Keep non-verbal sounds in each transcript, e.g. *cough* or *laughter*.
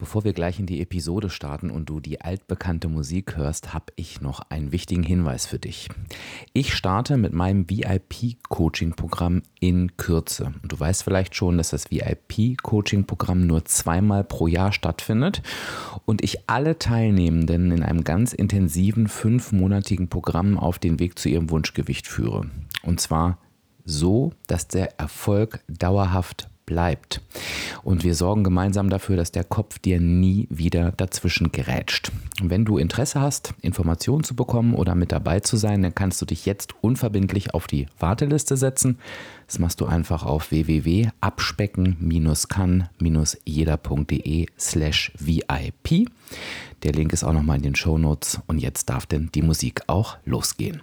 Bevor wir gleich in die Episode starten und du die altbekannte Musik hörst, habe ich noch einen wichtigen Hinweis für dich. Ich starte mit meinem VIP-Coaching-Programm in Kürze. Du weißt vielleicht schon, dass das VIP-Coaching-Programm nur zweimal pro Jahr stattfindet und ich alle Teilnehmenden in einem ganz intensiven fünfmonatigen Programm auf den Weg zu ihrem Wunschgewicht führe. Und zwar so, dass der Erfolg dauerhaft bleibt. Und wir sorgen gemeinsam dafür, dass der Kopf dir nie wieder dazwischen gerätscht. Wenn du Interesse hast, Informationen zu bekommen oder mit dabei zu sein, dann kannst du dich jetzt unverbindlich auf die Warteliste setzen. Das machst du einfach auf www.abspecken-kann-jeder.de slash VIP. Der Link ist auch nochmal in den Show Notes und jetzt darf denn die Musik auch losgehen.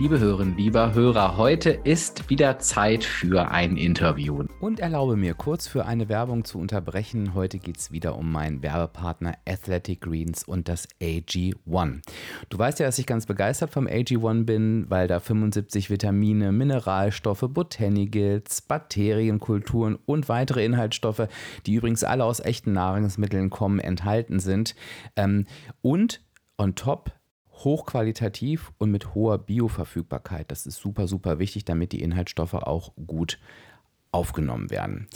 Liebe Hörerinnen, lieber Hörer, heute ist wieder Zeit für ein Interview. Und erlaube mir kurz für eine Werbung zu unterbrechen. Heute geht es wieder um meinen Werbepartner Athletic Greens und das AG1. Du weißt ja, dass ich ganz begeistert vom AG1 bin, weil da 75 Vitamine, Mineralstoffe, Botanicals, Bakterienkulturen und weitere Inhaltsstoffe, die übrigens alle aus echten Nahrungsmitteln kommen, enthalten sind. Ähm, und on top hochqualitativ und mit hoher Bioverfügbarkeit. Das ist super, super wichtig, damit die Inhaltsstoffe auch gut aufgenommen werden.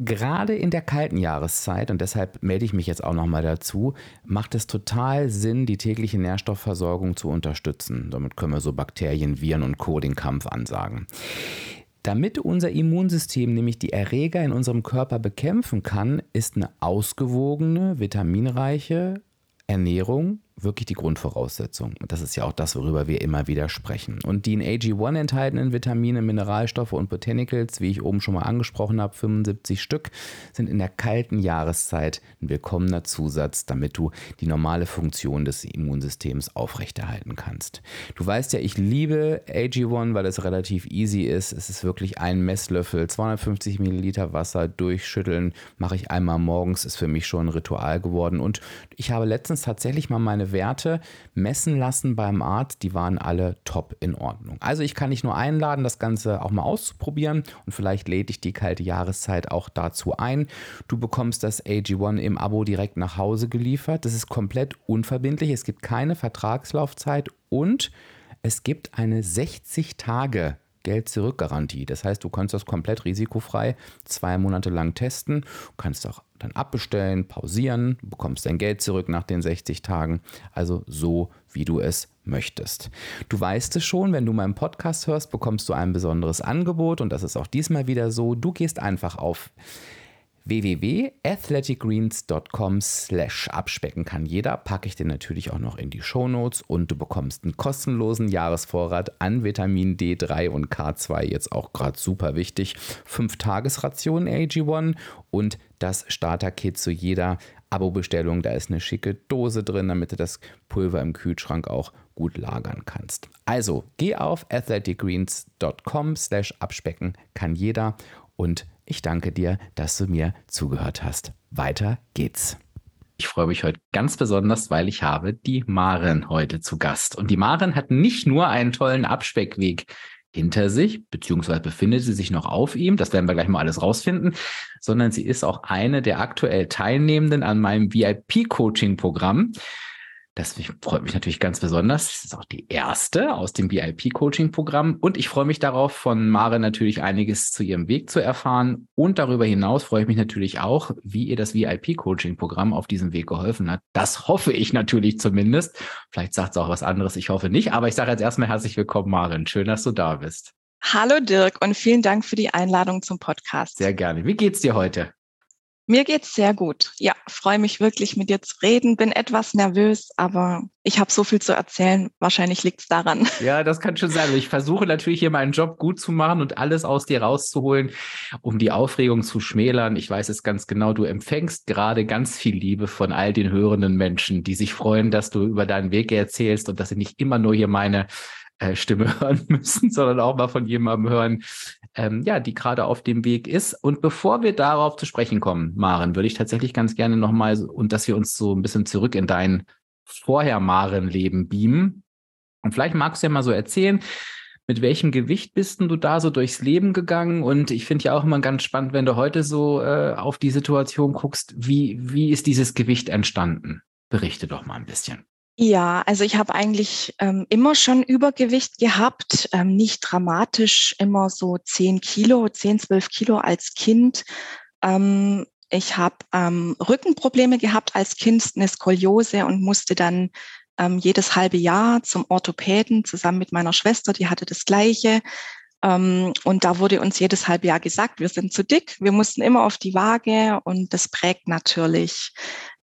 Gerade in der kalten Jahreszeit, und deshalb melde ich mich jetzt auch nochmal dazu, macht es total Sinn, die tägliche Nährstoffversorgung zu unterstützen. Damit können wir so Bakterien, Viren und Co. den Kampf ansagen. Damit unser Immunsystem nämlich die Erreger in unserem Körper bekämpfen kann, ist eine ausgewogene, vitaminreiche Ernährung wirklich die Grundvoraussetzung. Und das ist ja auch das, worüber wir immer wieder sprechen. Und die in AG1 enthaltenen Vitamine, Mineralstoffe und Botanicals, wie ich oben schon mal angesprochen habe, 75 Stück, sind in der kalten Jahreszeit ein willkommener Zusatz, damit du die normale Funktion des Immunsystems aufrechterhalten kannst. Du weißt ja, ich liebe AG1, weil es relativ easy ist. Es ist wirklich ein Messlöffel, 250 Milliliter Wasser durchschütteln, mache ich einmal morgens, ist für mich schon ein Ritual geworden. Und ich habe letztens tatsächlich mal meine Werte messen lassen beim Arzt, die waren alle top in Ordnung. Also ich kann dich nur einladen, das Ganze auch mal auszuprobieren und vielleicht lädt dich die kalte Jahreszeit auch dazu ein. Du bekommst das AG1 im Abo direkt nach Hause geliefert. Das ist komplett unverbindlich. Es gibt keine Vertragslaufzeit und es gibt eine 60 Tage Geld-Zurück-Garantie. Das heißt, du kannst das komplett risikofrei zwei Monate lang testen, kannst auch dann abbestellen, pausieren, bekommst dein Geld zurück nach den 60 Tagen. Also so, wie du es möchtest. Du weißt es schon, wenn du meinen Podcast hörst, bekommst du ein besonderes Angebot und das ist auch diesmal wieder so. Du gehst einfach auf www.athleticgreens.com slash abspecken kann jeder, packe ich dir natürlich auch noch in die Shownotes und du bekommst einen kostenlosen Jahresvorrat an Vitamin D3 und K2, jetzt auch gerade super wichtig, 5 Tagesrationen AG1 und das Starter-Kit zu jeder Abo-Bestellung. Da ist eine schicke Dose drin, damit du das Pulver im Kühlschrank auch gut lagern kannst. Also geh auf athleticgreens.com slash abspecken. Kann jeder. Und ich danke dir, dass du mir zugehört hast. Weiter geht's. Ich freue mich heute ganz besonders, weil ich habe die Maren heute zu Gast. Und die Maren hat nicht nur einen tollen Abspeckweg hinter sich, beziehungsweise befindet sie sich noch auf ihm, das werden wir gleich mal alles rausfinden, sondern sie ist auch eine der aktuell Teilnehmenden an meinem VIP-Coaching-Programm. Das freut mich natürlich ganz besonders. Das ist auch die erste aus dem VIP-Coaching-Programm. Und ich freue mich darauf, von Mare natürlich einiges zu ihrem Weg zu erfahren. Und darüber hinaus freue ich mich natürlich auch, wie ihr das VIP-Coaching-Programm auf diesem Weg geholfen hat. Das hoffe ich natürlich zumindest. Vielleicht sagt es auch was anderes. Ich hoffe nicht. Aber ich sage jetzt erstmal herzlich willkommen, Maren. Schön, dass du da bist. Hallo Dirk und vielen Dank für die Einladung zum Podcast. Sehr gerne. Wie geht's dir heute? Mir geht's sehr gut. Ja, freue mich wirklich mit dir zu reden. Bin etwas nervös, aber ich habe so viel zu erzählen. Wahrscheinlich liegt's daran. *laughs* Ja, das kann schon sein. Ich versuche natürlich hier meinen Job gut zu machen und alles aus dir rauszuholen, um die Aufregung zu schmälern. Ich weiß es ganz genau. Du empfängst gerade ganz viel Liebe von all den hörenden Menschen, die sich freuen, dass du über deinen Weg erzählst und dass sie nicht immer nur hier meine äh, Stimme *laughs* hören müssen, sondern auch mal von jemandem hören, ähm, ja, die gerade auf dem Weg ist. Und bevor wir darauf zu sprechen kommen, Maren, würde ich tatsächlich ganz gerne nochmal und dass wir uns so ein bisschen zurück in dein vorher Maren-Leben beamen. Und vielleicht magst du ja mal so erzählen, mit welchem Gewicht bist du da so durchs Leben gegangen? Und ich finde ja auch immer ganz spannend, wenn du heute so äh, auf die Situation guckst, wie, wie ist dieses Gewicht entstanden? Berichte doch mal ein bisschen. Ja, also ich habe eigentlich ähm, immer schon Übergewicht gehabt, ähm, nicht dramatisch, immer so 10 Kilo, 10, 12 Kilo als Kind. Ähm, ich habe ähm, Rückenprobleme gehabt als Kind, eine Skoliose und musste dann ähm, jedes halbe Jahr zum Orthopäden zusammen mit meiner Schwester, die hatte das gleiche. Ähm, und da wurde uns jedes halbe Jahr gesagt, wir sind zu dick, wir mussten immer auf die Waage und das prägt natürlich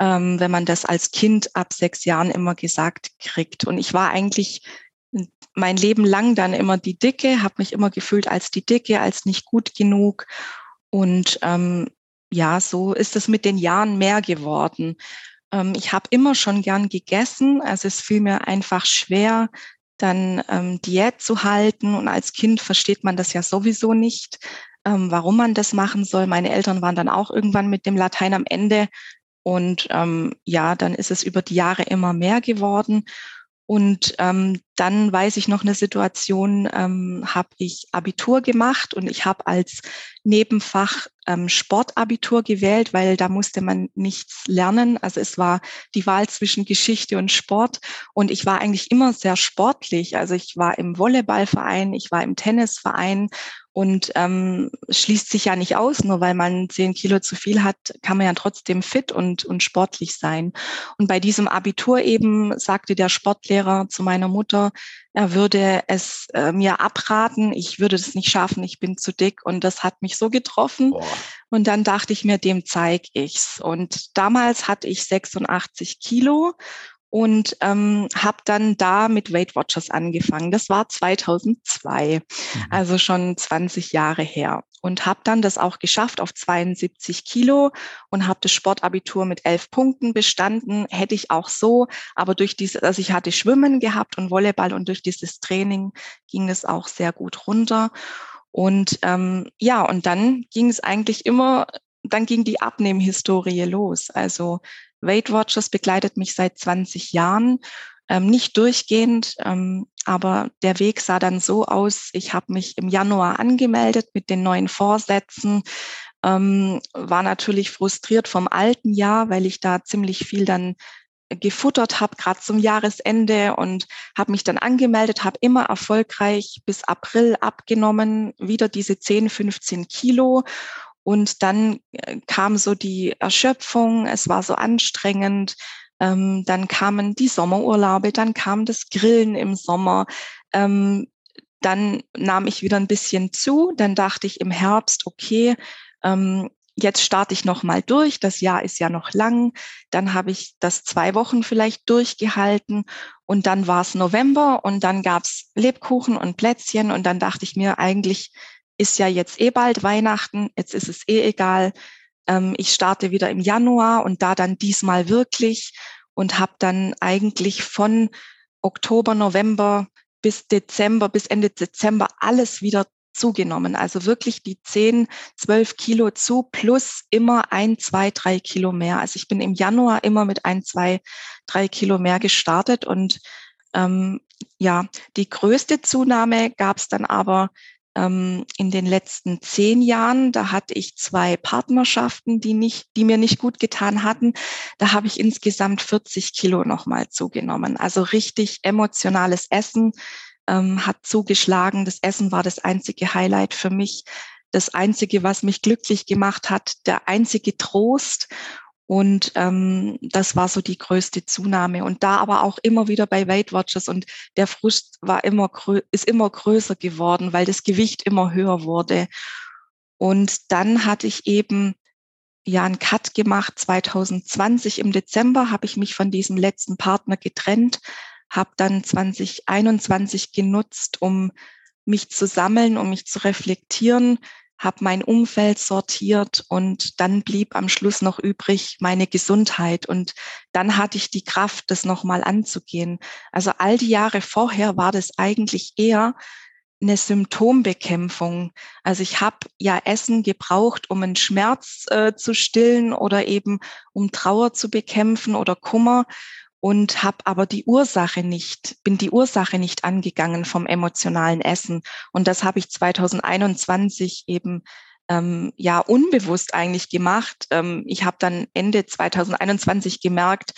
ähm, wenn man das als Kind ab sechs Jahren immer gesagt kriegt. Und ich war eigentlich mein Leben lang dann immer die Dicke, habe mich immer gefühlt als die Dicke, als nicht gut genug. Und ähm, ja, so ist es mit den Jahren mehr geworden. Ähm, ich habe immer schon gern gegessen, also es fiel mir einfach schwer, dann ähm, Diät zu halten. Und als Kind versteht man das ja sowieso nicht, ähm, warum man das machen soll. Meine Eltern waren dann auch irgendwann mit dem Latein am Ende. Und ähm, ja, dann ist es über die Jahre immer mehr geworden. Und ähm, dann weiß ich noch eine Situation, ähm, habe ich Abitur gemacht und ich habe als Nebenfach ähm, Sportabitur gewählt, weil da musste man nichts lernen. Also es war die Wahl zwischen Geschichte und Sport und ich war eigentlich immer sehr sportlich. Also ich war im Volleyballverein, ich war im Tennisverein und ähm, schließt sich ja nicht aus, nur weil man zehn Kilo zu viel hat, kann man ja trotzdem fit und, und sportlich sein. Und bei diesem Abitur eben sagte der Sportlehrer zu meiner Mutter, er würde es äh, mir abraten, ich würde das nicht schaffen, ich bin zu dick. Und das hat mich so getroffen. Boah. Und dann dachte ich mir, dem zeig ich's. Und damals hatte ich 86 Kilo und ähm, habe dann da mit Weight Watchers angefangen. Das war 2002, mhm. also schon 20 Jahre her. Und habe dann das auch geschafft auf 72 Kilo und habe das Sportabitur mit elf Punkten bestanden. Hätte ich auch so, aber durch diese, also ich hatte Schwimmen gehabt und Volleyball und durch dieses Training ging es auch sehr gut runter. Und ähm, ja, und dann ging es eigentlich immer, dann ging die Abnehmhistorie los. Also Weight Watchers begleitet mich seit 20 Jahren, ähm, nicht durchgehend, ähm, aber der Weg sah dann so aus, ich habe mich im Januar angemeldet mit den neuen Vorsätzen, ähm, war natürlich frustriert vom alten Jahr, weil ich da ziemlich viel dann gefuttert habe, gerade zum Jahresende und habe mich dann angemeldet, habe immer erfolgreich bis April abgenommen, wieder diese 10, 15 Kilo und dann äh, kam so die Erschöpfung, es war so anstrengend. Ähm, dann kamen die Sommerurlaube, dann kam das Grillen im Sommer. Ähm, dann nahm ich wieder ein bisschen zu. Dann dachte ich im Herbst, okay, ähm, jetzt starte ich noch mal durch. Das Jahr ist ja noch lang. Dann habe ich das zwei Wochen vielleicht durchgehalten und dann war es November und dann gab's Lebkuchen und Plätzchen und dann dachte ich mir eigentlich ist ja jetzt eh bald Weihnachten, jetzt ist es eh egal. Ähm, ich starte wieder im Januar und da dann diesmal wirklich und habe dann eigentlich von Oktober, November bis Dezember, bis Ende Dezember alles wieder zugenommen. Also wirklich die 10, 12 Kilo zu plus immer ein, zwei, drei Kilo mehr. Also ich bin im Januar immer mit ein, zwei, drei Kilo mehr gestartet und ähm, ja, die größte Zunahme gab es dann aber in den letzten zehn Jahren. Da hatte ich zwei Partnerschaften, die nicht, die mir nicht gut getan hatten. Da habe ich insgesamt 40 Kilo nochmal zugenommen. Also richtig emotionales Essen ähm, hat zugeschlagen. Das Essen war das einzige Highlight für mich. Das einzige, was mich glücklich gemacht hat, der einzige Trost. Und ähm, das war so die größte Zunahme. Und da aber auch immer wieder bei Weight Watchers und der Frust war immer ist immer größer geworden, weil das Gewicht immer höher wurde. Und dann hatte ich eben ja einen Cut gemacht. 2020 im Dezember habe ich mich von diesem letzten Partner getrennt, habe dann 2021 genutzt, um mich zu sammeln, um mich zu reflektieren, habe mein Umfeld sortiert und dann blieb am Schluss noch übrig meine Gesundheit und dann hatte ich die Kraft, das nochmal anzugehen. Also all die Jahre vorher war das eigentlich eher eine Symptombekämpfung. Also ich habe ja Essen gebraucht, um einen Schmerz äh, zu stillen oder eben um Trauer zu bekämpfen oder Kummer und habe aber die Ursache nicht, bin die Ursache nicht angegangen vom emotionalen Essen. Und das habe ich 2021 eben ähm, ja unbewusst eigentlich gemacht. Ähm, ich habe dann Ende 2021 gemerkt,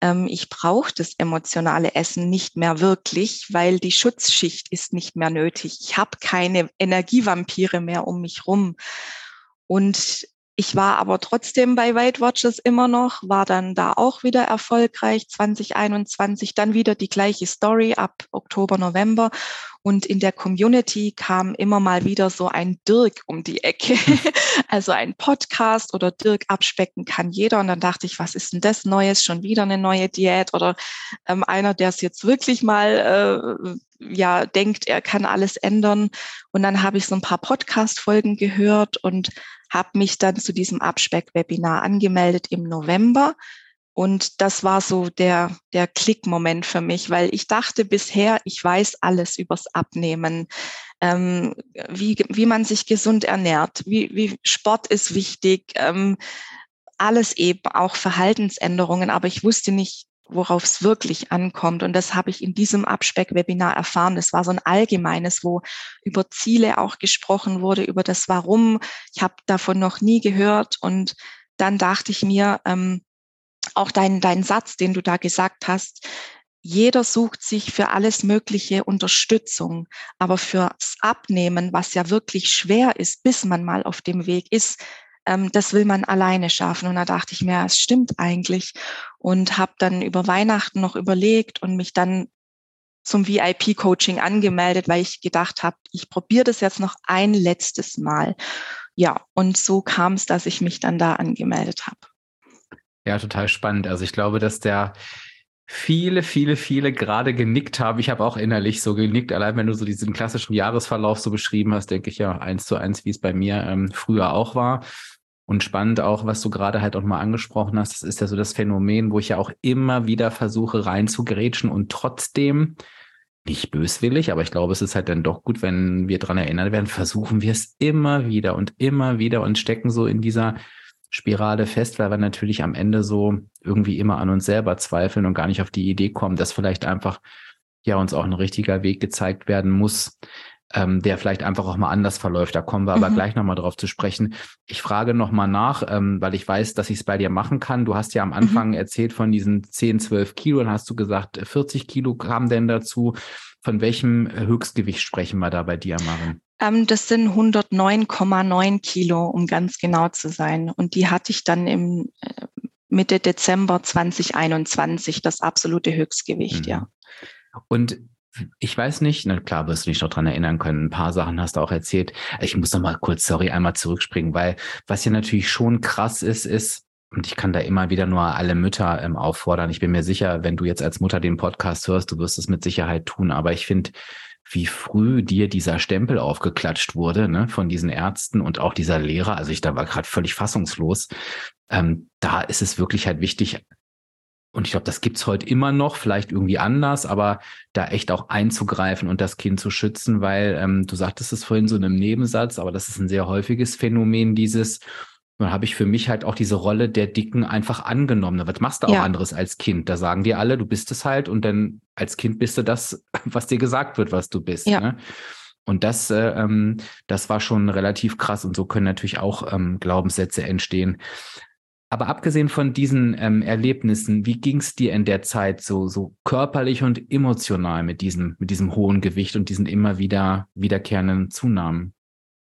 ähm, ich brauche das emotionale Essen nicht mehr wirklich, weil die Schutzschicht ist nicht mehr nötig. Ich habe keine Energievampire mehr um mich rum. Und ich war aber trotzdem bei Weight Watchers immer noch, war dann da auch wieder erfolgreich 2021, dann wieder die gleiche Story ab Oktober, November. Und in der Community kam immer mal wieder so ein Dirk um die Ecke, *laughs* also ein Podcast oder Dirk abspecken kann jeder. Und dann dachte ich, was ist denn das Neues, schon wieder eine neue Diät? Oder ähm, einer, der es jetzt wirklich mal äh, ja denkt, er kann alles ändern. Und dann habe ich so ein paar Podcast-Folgen gehört und habe mich dann zu diesem Abspeck-Webinar angemeldet im November. Und das war so der, der Klickmoment für mich, weil ich dachte bisher, ich weiß alles übers Abnehmen, ähm, wie, wie man sich gesund ernährt, wie, wie Sport ist wichtig, ähm, alles eben, auch Verhaltensänderungen, aber ich wusste nicht, worauf es wirklich ankommt. Und das habe ich in diesem Abspeck-Webinar erfahren. Das war so ein allgemeines, wo über Ziele auch gesprochen wurde, über das Warum. Ich habe davon noch nie gehört. Und dann dachte ich mir, ähm, auch dein, dein Satz, den du da gesagt hast, jeder sucht sich für alles Mögliche Unterstützung, aber fürs Abnehmen, was ja wirklich schwer ist, bis man mal auf dem Weg ist, ähm, das will man alleine schaffen. Und da dachte ich mir, es stimmt eigentlich. Und habe dann über Weihnachten noch überlegt und mich dann zum VIP-Coaching angemeldet, weil ich gedacht habe, ich probiere das jetzt noch ein letztes Mal. Ja, und so kam es, dass ich mich dann da angemeldet habe. Ja, total spannend. Also ich glaube, dass der viele, viele, viele gerade genickt haben. Ich habe auch innerlich so genickt. Allein wenn du so diesen klassischen Jahresverlauf so beschrieben hast, denke ich ja eins zu eins, wie es bei mir ähm, früher auch war. Und spannend auch, was du gerade halt auch mal angesprochen hast, das ist ja so das Phänomen, wo ich ja auch immer wieder versuche reinzugrätschen und trotzdem nicht böswillig, aber ich glaube, es ist halt dann doch gut, wenn wir dran erinnert werden, versuchen wir es immer wieder und immer wieder und stecken so in dieser Spirale fest, weil wir natürlich am Ende so irgendwie immer an uns selber zweifeln und gar nicht auf die Idee kommen, dass vielleicht einfach ja uns auch ein richtiger Weg gezeigt werden muss, ähm, der vielleicht einfach auch mal anders verläuft. Da kommen wir aber mhm. gleich nochmal drauf zu sprechen. Ich frage nochmal nach, ähm, weil ich weiß, dass ich es bei dir machen kann. Du hast ja am mhm. Anfang mhm. erzählt von diesen 10, 12 Kilo, dann hast du gesagt, 40 Kilo kamen denn dazu. Von welchem Höchstgewicht sprechen wir da bei dir, Marin? Ähm, das sind 109,9 Kilo, um ganz genau zu sein. Und die hatte ich dann im äh, Mitte Dezember 2021, das absolute Höchstgewicht, mhm. ja. Und ich weiß nicht, na klar wirst du dich noch dran erinnern können. Ein paar Sachen hast du auch erzählt. Ich muss noch mal kurz, sorry, einmal zurückspringen, weil was ja natürlich schon krass ist, ist, und ich kann da immer wieder nur alle Mütter ähm, auffordern. Ich bin mir sicher, wenn du jetzt als Mutter den Podcast hörst, du wirst es mit Sicherheit tun. Aber ich finde, wie früh dir dieser Stempel aufgeklatscht wurde, ne, von diesen Ärzten und auch dieser Lehrer. Also ich da war gerade völlig fassungslos. Ähm, da ist es wirklich halt wichtig, und ich glaube, das gibt's heute immer noch, vielleicht irgendwie anders, aber da echt auch einzugreifen und das Kind zu schützen, weil ähm, du sagtest es vorhin so in einem Nebensatz, aber das ist ein sehr häufiges Phänomen, dieses, dann habe ich für mich halt auch diese Rolle der Dicken einfach angenommen. Was machst du auch ja. anderes als Kind? Da sagen dir alle, du bist es halt und dann als Kind bist du das, *laughs* was dir gesagt wird, was du bist. Ja. Ne? Und das, äh, ähm, das war schon relativ krass und so können natürlich auch ähm, Glaubenssätze entstehen. Aber abgesehen von diesen ähm, Erlebnissen, wie ging es dir in der Zeit so, so körperlich und emotional mit diesem, mit diesem hohen Gewicht und diesen immer wieder wiederkehrenden Zunahmen?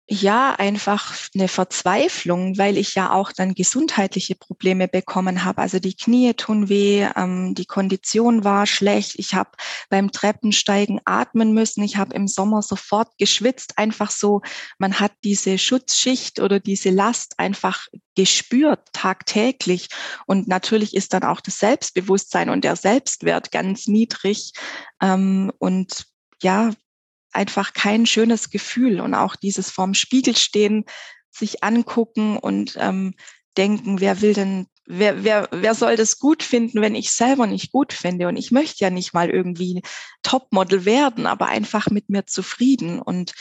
Ja einfach eine Verzweiflung, weil ich ja auch dann gesundheitliche Probleme bekommen habe. Also die Knie tun weh, ähm, die Kondition war schlecht. Ich habe beim Treppensteigen atmen müssen. Ich habe im Sommer sofort geschwitzt. Einfach so, man hat diese Schutzschicht oder diese Last einfach gespürt tagtäglich. Und natürlich ist dann auch das Selbstbewusstsein und der Selbstwert ganz niedrig. Ähm, und ja, einfach kein schönes Gefühl und auch dieses vorm Spiegel stehen, sich angucken und ähm, denken, wer will denn, wer, wer, wer soll das gut finden, wenn ich selber nicht gut finde? Und ich möchte ja nicht mal irgendwie Topmodel werden, aber einfach mit mir zufrieden. Und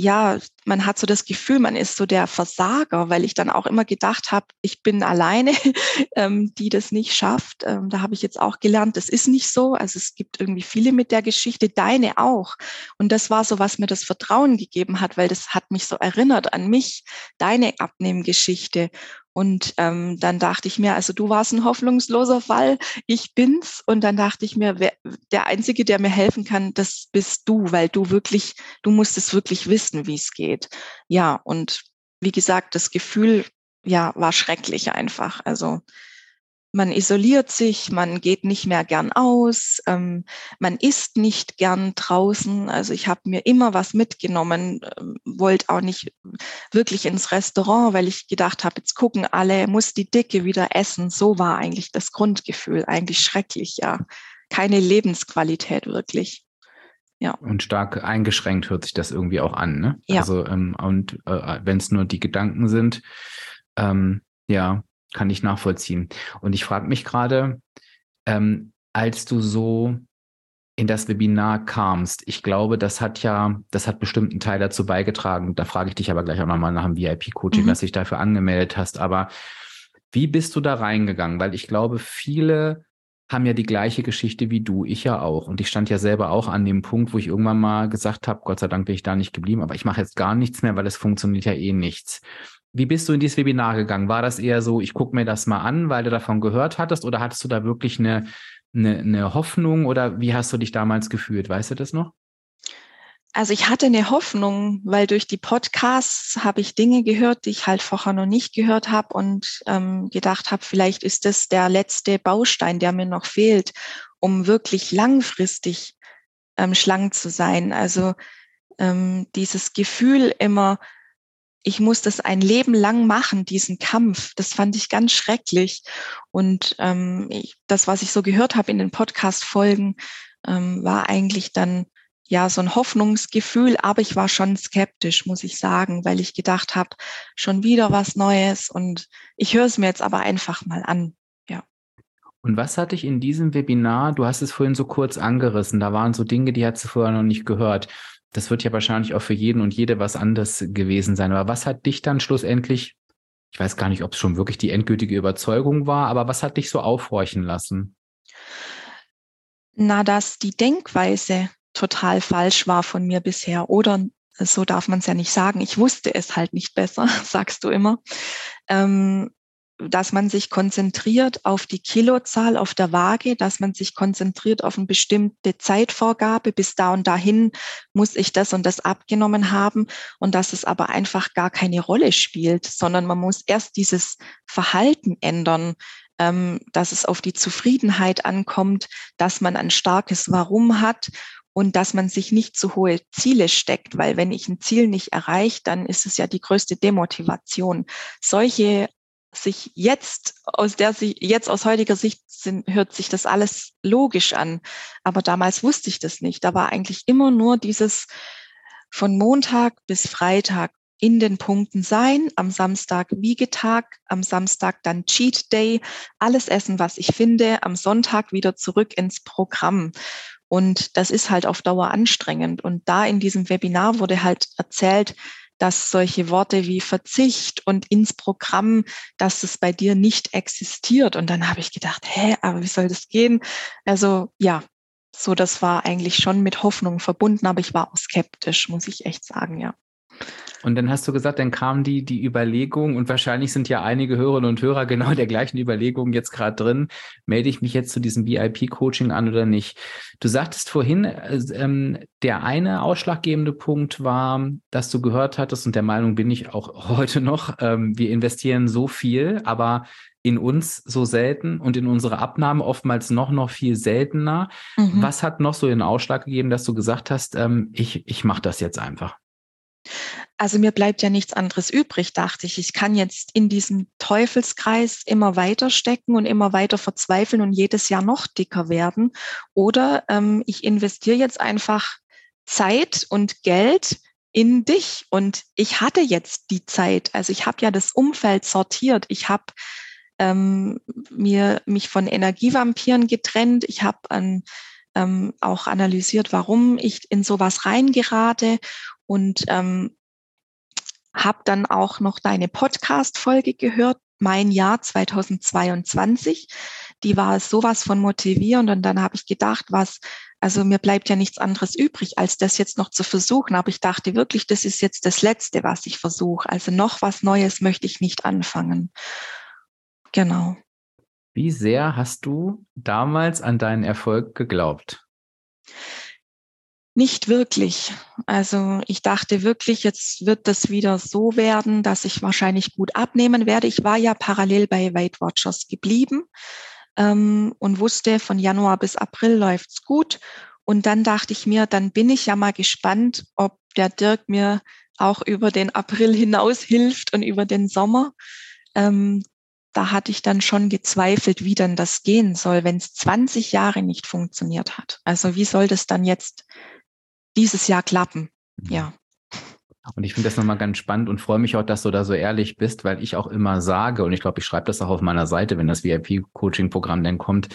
ja, man hat so das Gefühl, man ist so der Versager, weil ich dann auch immer gedacht habe, ich bin alleine, *laughs* ähm, die das nicht schafft. Ähm, da habe ich jetzt auch gelernt, das ist nicht so. Also es gibt irgendwie viele mit der Geschichte, deine auch. Und das war so, was mir das Vertrauen gegeben hat, weil das hat mich so erinnert an mich, deine Abnehmgeschichte. Und ähm, dann dachte ich mir, also du warst ein hoffnungsloser Fall, ich bin's. Und dann dachte ich mir, wer, der Einzige, der mir helfen kann, das bist du, weil du wirklich, du musst es wirklich wissen, wie es geht. Ja, und wie gesagt, das Gefühl, ja, war schrecklich einfach. Also man isoliert sich, man geht nicht mehr gern aus, ähm, man isst nicht gern draußen. Also ich habe mir immer was mitgenommen, äh, wollte auch nicht wirklich ins Restaurant, weil ich gedacht habe, jetzt gucken alle, muss die Dicke wieder essen. So war eigentlich das Grundgefühl, eigentlich schrecklich, ja. Keine Lebensqualität wirklich. Ja. Und stark eingeschränkt hört sich das irgendwie auch an, ne? Ja. Also, ähm, und äh, wenn es nur die Gedanken sind, ähm, ja, kann ich nachvollziehen. Und ich frage mich gerade, ähm, als du so in das Webinar kamst, ich glaube, das hat ja, das hat bestimmt einen Teil dazu beigetragen. Da frage ich dich aber gleich auch nochmal nach dem VIP-Coaching, mhm. dass dich dafür angemeldet hast. Aber wie bist du da reingegangen? Weil ich glaube, viele haben ja die gleiche Geschichte wie du, ich ja auch. Und ich stand ja selber auch an dem Punkt, wo ich irgendwann mal gesagt habe, Gott sei Dank bin ich da nicht geblieben, aber ich mache jetzt gar nichts mehr, weil es funktioniert ja eh nichts. Wie bist du in dieses Webinar gegangen? War das eher so, ich gucke mir das mal an, weil du davon gehört hattest, oder hattest du da wirklich eine, eine, eine Hoffnung oder wie hast du dich damals gefühlt? Weißt du das noch? Also ich hatte eine Hoffnung, weil durch die Podcasts habe ich Dinge gehört, die ich halt vorher noch nicht gehört habe und ähm, gedacht habe, vielleicht ist das der letzte Baustein, der mir noch fehlt, um wirklich langfristig ähm, schlank zu sein. Also ähm, dieses Gefühl immer, ich muss das ein Leben lang machen, diesen Kampf. Das fand ich ganz schrecklich. Und ähm, ich, das, was ich so gehört habe in den Podcast-Folgen, ähm, war eigentlich dann ja so ein Hoffnungsgefühl, aber ich war schon skeptisch, muss ich sagen, weil ich gedacht habe, schon wieder was Neues und ich höre es mir jetzt aber einfach mal an. Ja. Und was hatte ich in diesem Webinar, du hast es vorhin so kurz angerissen, da waren so Dinge, die hast du vorher noch nicht gehört das wird ja wahrscheinlich auch für jeden und jede was anderes gewesen sein. Aber was hat dich dann schlussendlich, ich weiß gar nicht, ob es schon wirklich die endgültige Überzeugung war, aber was hat dich so aufhorchen lassen? Na, dass die Denkweise total falsch war von mir bisher oder so darf man es ja nicht sagen. Ich wusste es halt nicht besser, *laughs* sagst du immer. Ähm, dass man sich konzentriert auf die Kilozahl auf der Waage, dass man sich konzentriert auf eine bestimmte Zeitvorgabe. Bis da und dahin muss ich das und das abgenommen haben und dass es aber einfach gar keine Rolle spielt, sondern man muss erst dieses Verhalten ändern, ähm, dass es auf die Zufriedenheit ankommt, dass man ein starkes Warum hat und dass man sich nicht zu hohe Ziele steckt, weil wenn ich ein Ziel nicht erreiche, dann ist es ja die größte Demotivation. Solche sich jetzt aus der sich jetzt aus heutiger Sicht sind, hört sich das alles logisch an. Aber damals wusste ich das nicht. Da war eigentlich immer nur dieses von Montag bis Freitag in den Punkten sein, am Samstag Wiegetag, am Samstag dann Cheat Day, alles essen, was ich finde, am Sonntag wieder zurück ins Programm. Und das ist halt auf Dauer anstrengend. Und da in diesem Webinar wurde halt erzählt, dass solche Worte wie Verzicht und ins Programm, dass es bei dir nicht existiert. Und dann habe ich gedacht, hä, aber wie soll das gehen? Also ja, so das war eigentlich schon mit Hoffnung verbunden, aber ich war auch skeptisch, muss ich echt sagen, ja. Und dann hast du gesagt, dann kam die, die Überlegung, und wahrscheinlich sind ja einige Hörerinnen und Hörer genau der gleichen Überlegung jetzt gerade drin, melde ich mich jetzt zu diesem VIP-Coaching an oder nicht? Du sagtest vorhin, äh, ähm, der eine ausschlaggebende Punkt war, dass du gehört hattest, und der Meinung bin ich auch *laughs* heute noch, ähm, wir investieren so viel, aber in uns so selten und in unsere Abnahme oftmals noch, noch viel seltener. Mhm. Was hat noch so den Ausschlag gegeben, dass du gesagt hast, ähm, ich, ich mache das jetzt einfach? Also mir bleibt ja nichts anderes übrig, dachte ich. Ich kann jetzt in diesem Teufelskreis immer weiter stecken und immer weiter verzweifeln und jedes Jahr noch dicker werden. Oder ähm, ich investiere jetzt einfach Zeit und Geld in dich. Und ich hatte jetzt die Zeit. Also ich habe ja das Umfeld sortiert. Ich habe ähm, mir mich von Energievampiren getrennt. Ich habe ähm, auch analysiert, warum ich in sowas reingerate und ähm, habe dann auch noch deine Podcast-Folge gehört, mein Jahr 2022. Die war sowas von motivierend und dann habe ich gedacht, was, also mir bleibt ja nichts anderes übrig, als das jetzt noch zu versuchen. Aber ich dachte wirklich, das ist jetzt das Letzte, was ich versuche. Also noch was Neues möchte ich nicht anfangen. Genau. Wie sehr hast du damals an deinen Erfolg geglaubt? Nicht wirklich. Also ich dachte wirklich, jetzt wird das wieder so werden, dass ich wahrscheinlich gut abnehmen werde. Ich war ja parallel bei Weight Watchers geblieben ähm, und wusste, von Januar bis April läuft's gut. Und dann dachte ich mir, dann bin ich ja mal gespannt, ob der Dirk mir auch über den April hinaus hilft und über den Sommer. Ähm, da hatte ich dann schon gezweifelt, wie dann das gehen soll, wenn es 20 Jahre nicht funktioniert hat. Also wie soll das dann jetzt dieses Jahr klappen. Mhm. Ja. Und ich finde das nochmal ganz spannend und freue mich auch, dass du da so ehrlich bist, weil ich auch immer sage, und ich glaube, ich schreibe das auch auf meiner Seite, wenn das VIP-Coaching-Programm dann kommt,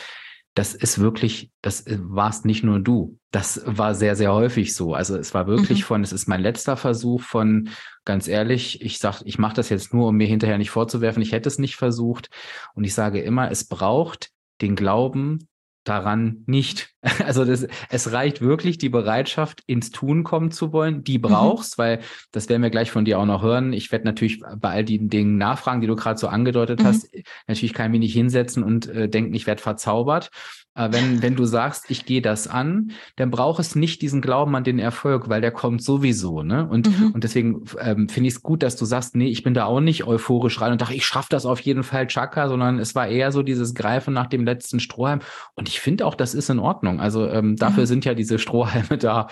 das ist wirklich, das warst nicht nur du. Das war sehr, sehr häufig so. Also es war wirklich mhm. von, es ist mein letzter Versuch von, ganz ehrlich, ich sag, ich mache das jetzt nur, um mir hinterher nicht vorzuwerfen, ich hätte es nicht versucht. Und ich sage immer, es braucht den Glauben, daran nicht. *laughs* Also das, es reicht wirklich die Bereitschaft, ins Tun kommen zu wollen. Die mhm. brauchst, mhm. weil das werden wir gleich von dir auch noch hören. Ich werde natürlich bei all den Dingen nachfragen, die du gerade so angedeutet mhm. hast. Natürlich kann ich mich nicht hinsetzen und äh, denken, ich werde verzaubert. Äh, wenn, wenn du sagst, ich gehe das an, dann braucht es nicht diesen Glauben an den Erfolg, weil der kommt sowieso. Ne? Und, mhm. und deswegen ähm, finde ich es gut, dass du sagst, nee, ich bin da auch nicht euphorisch rein und dachte, ich schaffe das auf jeden Fall, Chaka, sondern es war eher so dieses Greifen nach dem letzten Strohhalm. Und ich finde auch, das ist in Ordnung. Also ähm, dafür mhm. sind ja diese Strohhalme *laughs* da,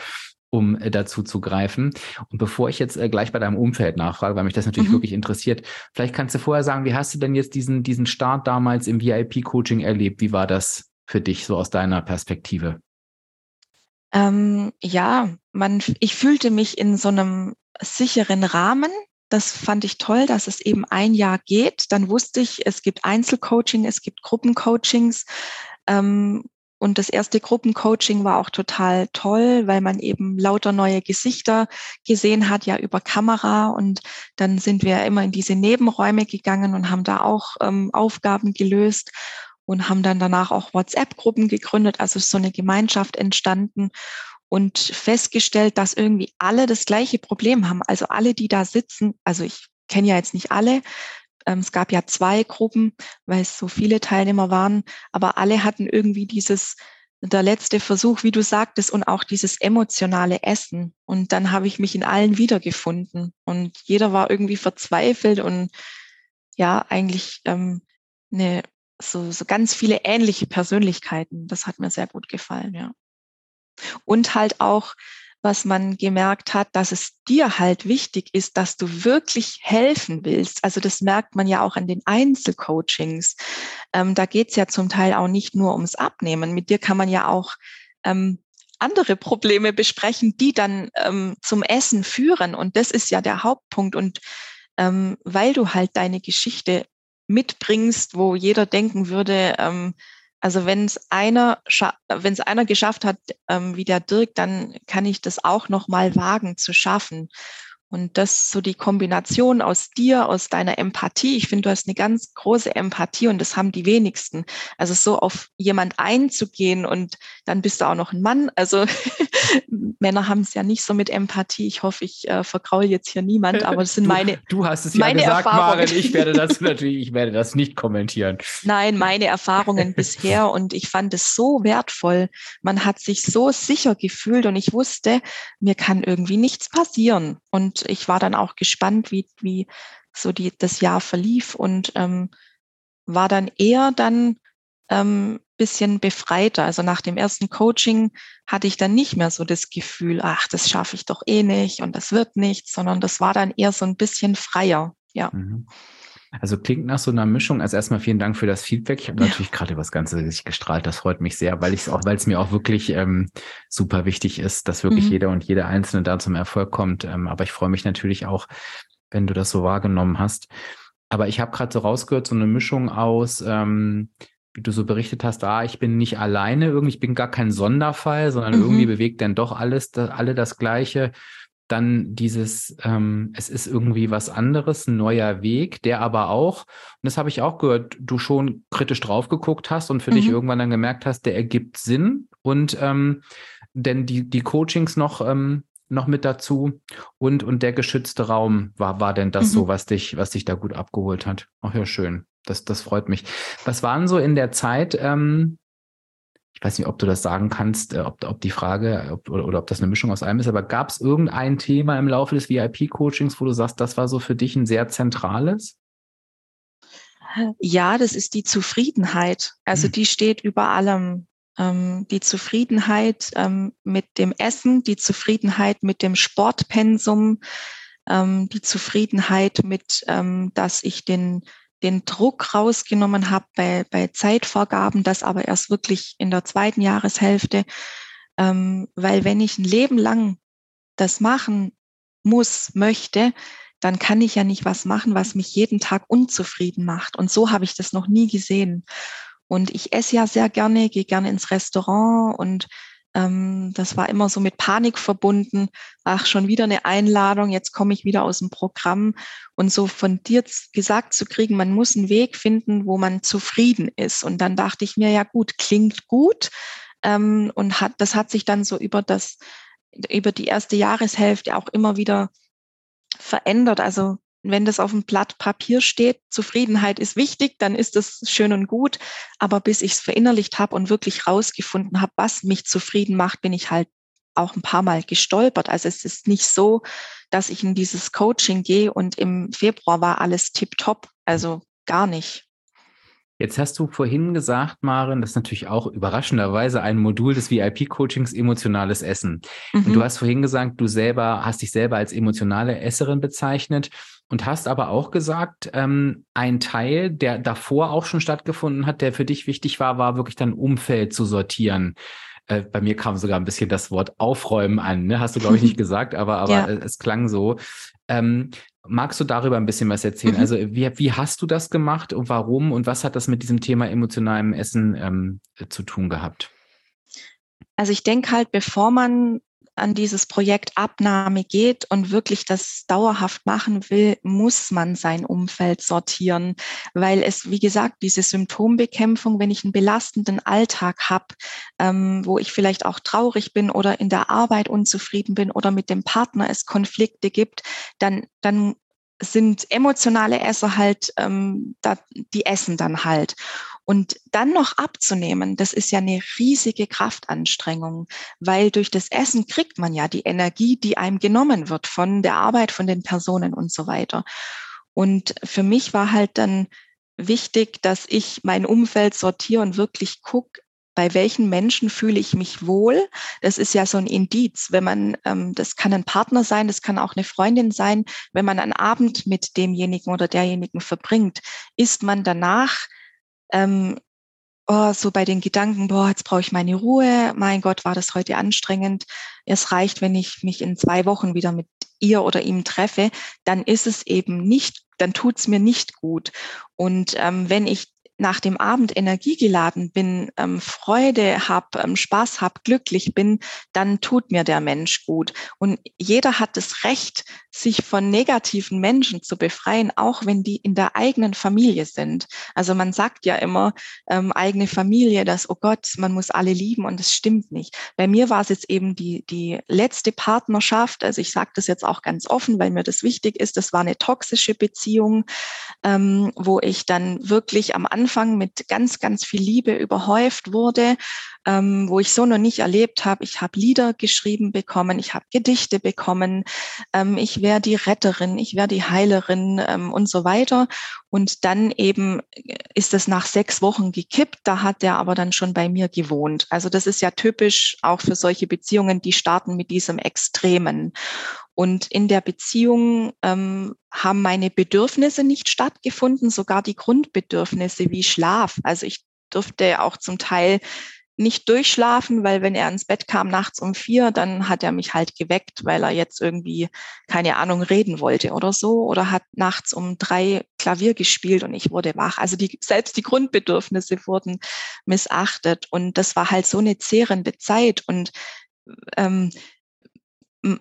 um äh, dazu zu greifen. Und bevor ich jetzt äh, gleich bei deinem Umfeld nachfrage, weil mich das natürlich mhm. wirklich interessiert, vielleicht kannst du vorher sagen, wie hast du denn jetzt diesen, diesen Start damals im VIP-Coaching erlebt? Wie war das für dich so aus deiner Perspektive? Ähm, ja, man, ich fühlte mich in so einem sicheren Rahmen. Das fand ich toll, dass es eben ein Jahr geht. Dann wusste ich, es gibt Einzelcoaching, es gibt Gruppencoachings. Ähm, und das erste Gruppencoaching war auch total toll, weil man eben lauter neue Gesichter gesehen hat, ja über Kamera. Und dann sind wir immer in diese Nebenräume gegangen und haben da auch ähm, Aufgaben gelöst und haben dann danach auch WhatsApp-Gruppen gegründet, also so eine Gemeinschaft entstanden und festgestellt, dass irgendwie alle das gleiche Problem haben. Also alle, die da sitzen, also ich kenne ja jetzt nicht alle, ähm, es gab ja zwei Gruppen, weil es so viele Teilnehmer waren, aber alle hatten irgendwie dieses, der letzte Versuch, wie du sagtest, und auch dieses emotionale Essen. Und dann habe ich mich in allen wiedergefunden und jeder war irgendwie verzweifelt und ja, eigentlich ähm, eine so, so ganz viele ähnliche Persönlichkeiten. Das hat mir sehr gut gefallen, ja. Und halt auch, was man gemerkt hat, dass es dir halt wichtig ist, dass du wirklich helfen willst. Also das merkt man ja auch an den Einzelcoachings. Ähm, da geht's ja zum Teil auch nicht nur ums Abnehmen. Mit dir kann man ja auch ähm, andere Probleme besprechen, die dann ähm, zum Essen führen. Und das ist ja der Hauptpunkt. Und ähm, weil du halt deine Geschichte mitbringst, wo jeder denken würde, ähm, also wenn es einer, wenn es einer geschafft hat, ähm, wie der Dirk, dann kann ich das auch noch mal wagen zu schaffen. Und das so die Kombination aus dir, aus deiner Empathie. Ich finde, du hast eine ganz große Empathie und das haben die wenigsten. Also so auf jemand einzugehen und dann bist du auch noch ein Mann. Also *laughs* Männer haben es ja nicht so mit Empathie. Ich hoffe, ich äh, vergraul jetzt hier niemand, aber das sind du, meine. Du hast es ja gesagt, Maren. Ich werde das *laughs* natürlich, ich werde das nicht kommentieren. Nein, meine Erfahrungen *laughs* bisher und ich fand es so wertvoll. Man hat sich so sicher gefühlt und ich wusste, mir kann irgendwie nichts passieren. Und ich war dann auch gespannt, wie, wie so die, das Jahr verlief und ähm, war dann eher dann ähm, bisschen befreiter. Also nach dem ersten Coaching hatte ich dann nicht mehr so das Gefühl, ach, das schaffe ich doch eh nicht und das wird nichts, sondern das war dann eher so ein bisschen freier. Ja. Mhm. Also klingt nach so einer Mischung. Also erstmal vielen Dank für das Feedback. Ich habe ja. natürlich gerade über das Ganze Gesicht gestrahlt. Das freut mich sehr, weil ich es auch, weil es mir auch wirklich ähm, super wichtig ist, dass wirklich mhm. jeder und jede Einzelne da zum Erfolg kommt. Ähm, aber ich freue mich natürlich auch, wenn du das so wahrgenommen hast. Aber ich habe gerade so rausgehört, so eine Mischung aus, ähm, wie du so berichtet hast, ah, ich bin nicht alleine irgendwie, ich bin gar kein Sonderfall, sondern mhm. irgendwie bewegt dann doch alles, das, alle das Gleiche dann dieses, ähm, es ist irgendwie was anderes, ein neuer Weg, der aber auch, und das habe ich auch gehört, du schon kritisch drauf geguckt hast und für mhm. dich irgendwann dann gemerkt hast, der ergibt Sinn und ähm, denn die, die Coachings noch, ähm, noch mit dazu und, und der geschützte Raum war, war denn das mhm. so, was dich, was dich da gut abgeholt hat. Ach ja, schön. Das, das freut mich. Was waren so in der Zeit, ähm, ich weiß nicht, ob du das sagen kannst, äh, ob, ob die Frage ob, oder, oder ob das eine Mischung aus allem ist, aber gab es irgendein Thema im Laufe des VIP-Coachings, wo du sagst, das war so für dich ein sehr zentrales? Ja, das ist die Zufriedenheit. Also hm. die steht über allem. Ähm, die Zufriedenheit ähm, mit dem Essen, die Zufriedenheit mit dem Sportpensum, ähm, die Zufriedenheit mit, ähm, dass ich den den Druck rausgenommen habe bei, bei Zeitvorgaben, das aber erst wirklich in der zweiten Jahreshälfte. Ähm, weil wenn ich ein Leben lang das machen muss, möchte, dann kann ich ja nicht was machen, was mich jeden Tag unzufrieden macht. Und so habe ich das noch nie gesehen. Und ich esse ja sehr gerne, gehe gerne ins Restaurant und ähm, das war immer so mit Panik verbunden. Ach, schon wieder eine Einladung, jetzt komme ich wieder aus dem Programm. Und so von dir gesagt zu kriegen, man muss einen Weg finden, wo man zufrieden ist. Und dann dachte ich mir, ja gut, klingt gut. Ähm, und hat, das hat sich dann so über das, über die erste Jahreshälfte auch immer wieder verändert. Also wenn das auf dem Blatt Papier steht, Zufriedenheit ist wichtig, dann ist das schön und gut. Aber bis ich es verinnerlicht habe und wirklich rausgefunden habe, was mich zufrieden macht, bin ich halt auch ein paar Mal gestolpert. Also es ist nicht so, dass ich in dieses Coaching gehe und im Februar war alles tipptopp. Also gar nicht. Jetzt hast du vorhin gesagt, Maren, das ist natürlich auch überraschenderweise ein Modul des VIP-Coachings emotionales Essen. Mhm. Und du hast vorhin gesagt, du selber hast dich selber als emotionale Esserin bezeichnet und hast aber auch gesagt, ähm, ein Teil, der davor auch schon stattgefunden hat, der für dich wichtig war, war wirklich dein Umfeld zu sortieren. Äh, bei mir kam sogar ein bisschen das Wort aufräumen an, ne? hast du, glaube ich, nicht *laughs* gesagt, aber, aber ja. es klang so. Ähm, magst du darüber ein bisschen was erzählen? Mhm. Also wie, wie hast du das gemacht und warum und was hat das mit diesem Thema emotionalem Essen ähm, zu tun gehabt? Also ich denke halt, bevor man an dieses Projekt Abnahme geht und wirklich das dauerhaft machen will, muss man sein Umfeld sortieren, weil es, wie gesagt, diese Symptombekämpfung, wenn ich einen belastenden Alltag habe, ähm, wo ich vielleicht auch traurig bin oder in der Arbeit unzufrieden bin oder mit dem Partner es Konflikte gibt, dann, dann sind emotionale Esser halt, ähm, da, die essen dann halt. Und dann noch abzunehmen, das ist ja eine riesige Kraftanstrengung, weil durch das Essen kriegt man ja die Energie, die einem genommen wird von der Arbeit, von den Personen und so weiter. Und für mich war halt dann wichtig, dass ich mein Umfeld sortiere und wirklich gucke, bei welchen Menschen fühle ich mich wohl. Das ist ja so ein Indiz, wenn man, ähm, das kann ein Partner sein, das kann auch eine Freundin sein, wenn man einen Abend mit demjenigen oder derjenigen verbringt, ist man danach ähm, oh, so bei den Gedanken, boah, jetzt brauche ich meine Ruhe, mein Gott, war das heute anstrengend. Es reicht, wenn ich mich in zwei Wochen wieder mit ihr oder ihm treffe, dann ist es eben nicht, dann tut es mir nicht gut. Und ähm, wenn ich nach dem Abend energiegeladen bin, ähm, Freude habe, ähm, Spaß habe, glücklich bin, dann tut mir der Mensch gut. Und jeder hat das Recht, sich von negativen Menschen zu befreien, auch wenn die in der eigenen Familie sind. Also man sagt ja immer, ähm, eigene Familie, dass, oh Gott, man muss alle lieben und das stimmt nicht. Bei mir war es jetzt eben die, die letzte Partnerschaft. Also ich sage das jetzt auch ganz offen, weil mir das wichtig ist. Das war eine toxische Beziehung, ähm, wo ich dann wirklich am Anfang mit ganz, ganz viel Liebe überhäuft wurde, ähm, wo ich so noch nicht erlebt habe. Ich habe Lieder geschrieben bekommen, ich habe Gedichte bekommen, ähm, ich wäre die Retterin, ich wäre die Heilerin ähm, und so weiter. Und dann eben ist es nach sechs Wochen gekippt. Da hat er aber dann schon bei mir gewohnt. Also das ist ja typisch auch für solche Beziehungen, die starten mit diesem Extremen. Und in der Beziehung ähm, haben meine Bedürfnisse nicht stattgefunden, sogar die Grundbedürfnisse wie Schlaf. Also ich durfte auch zum Teil nicht durchschlafen, weil wenn er ins Bett kam nachts um vier, dann hat er mich halt geweckt, weil er jetzt irgendwie, keine Ahnung, reden wollte oder so, oder hat nachts um drei Klavier gespielt und ich wurde wach. Also die, selbst die Grundbedürfnisse wurden missachtet und das war halt so eine zehrende Zeit und ähm,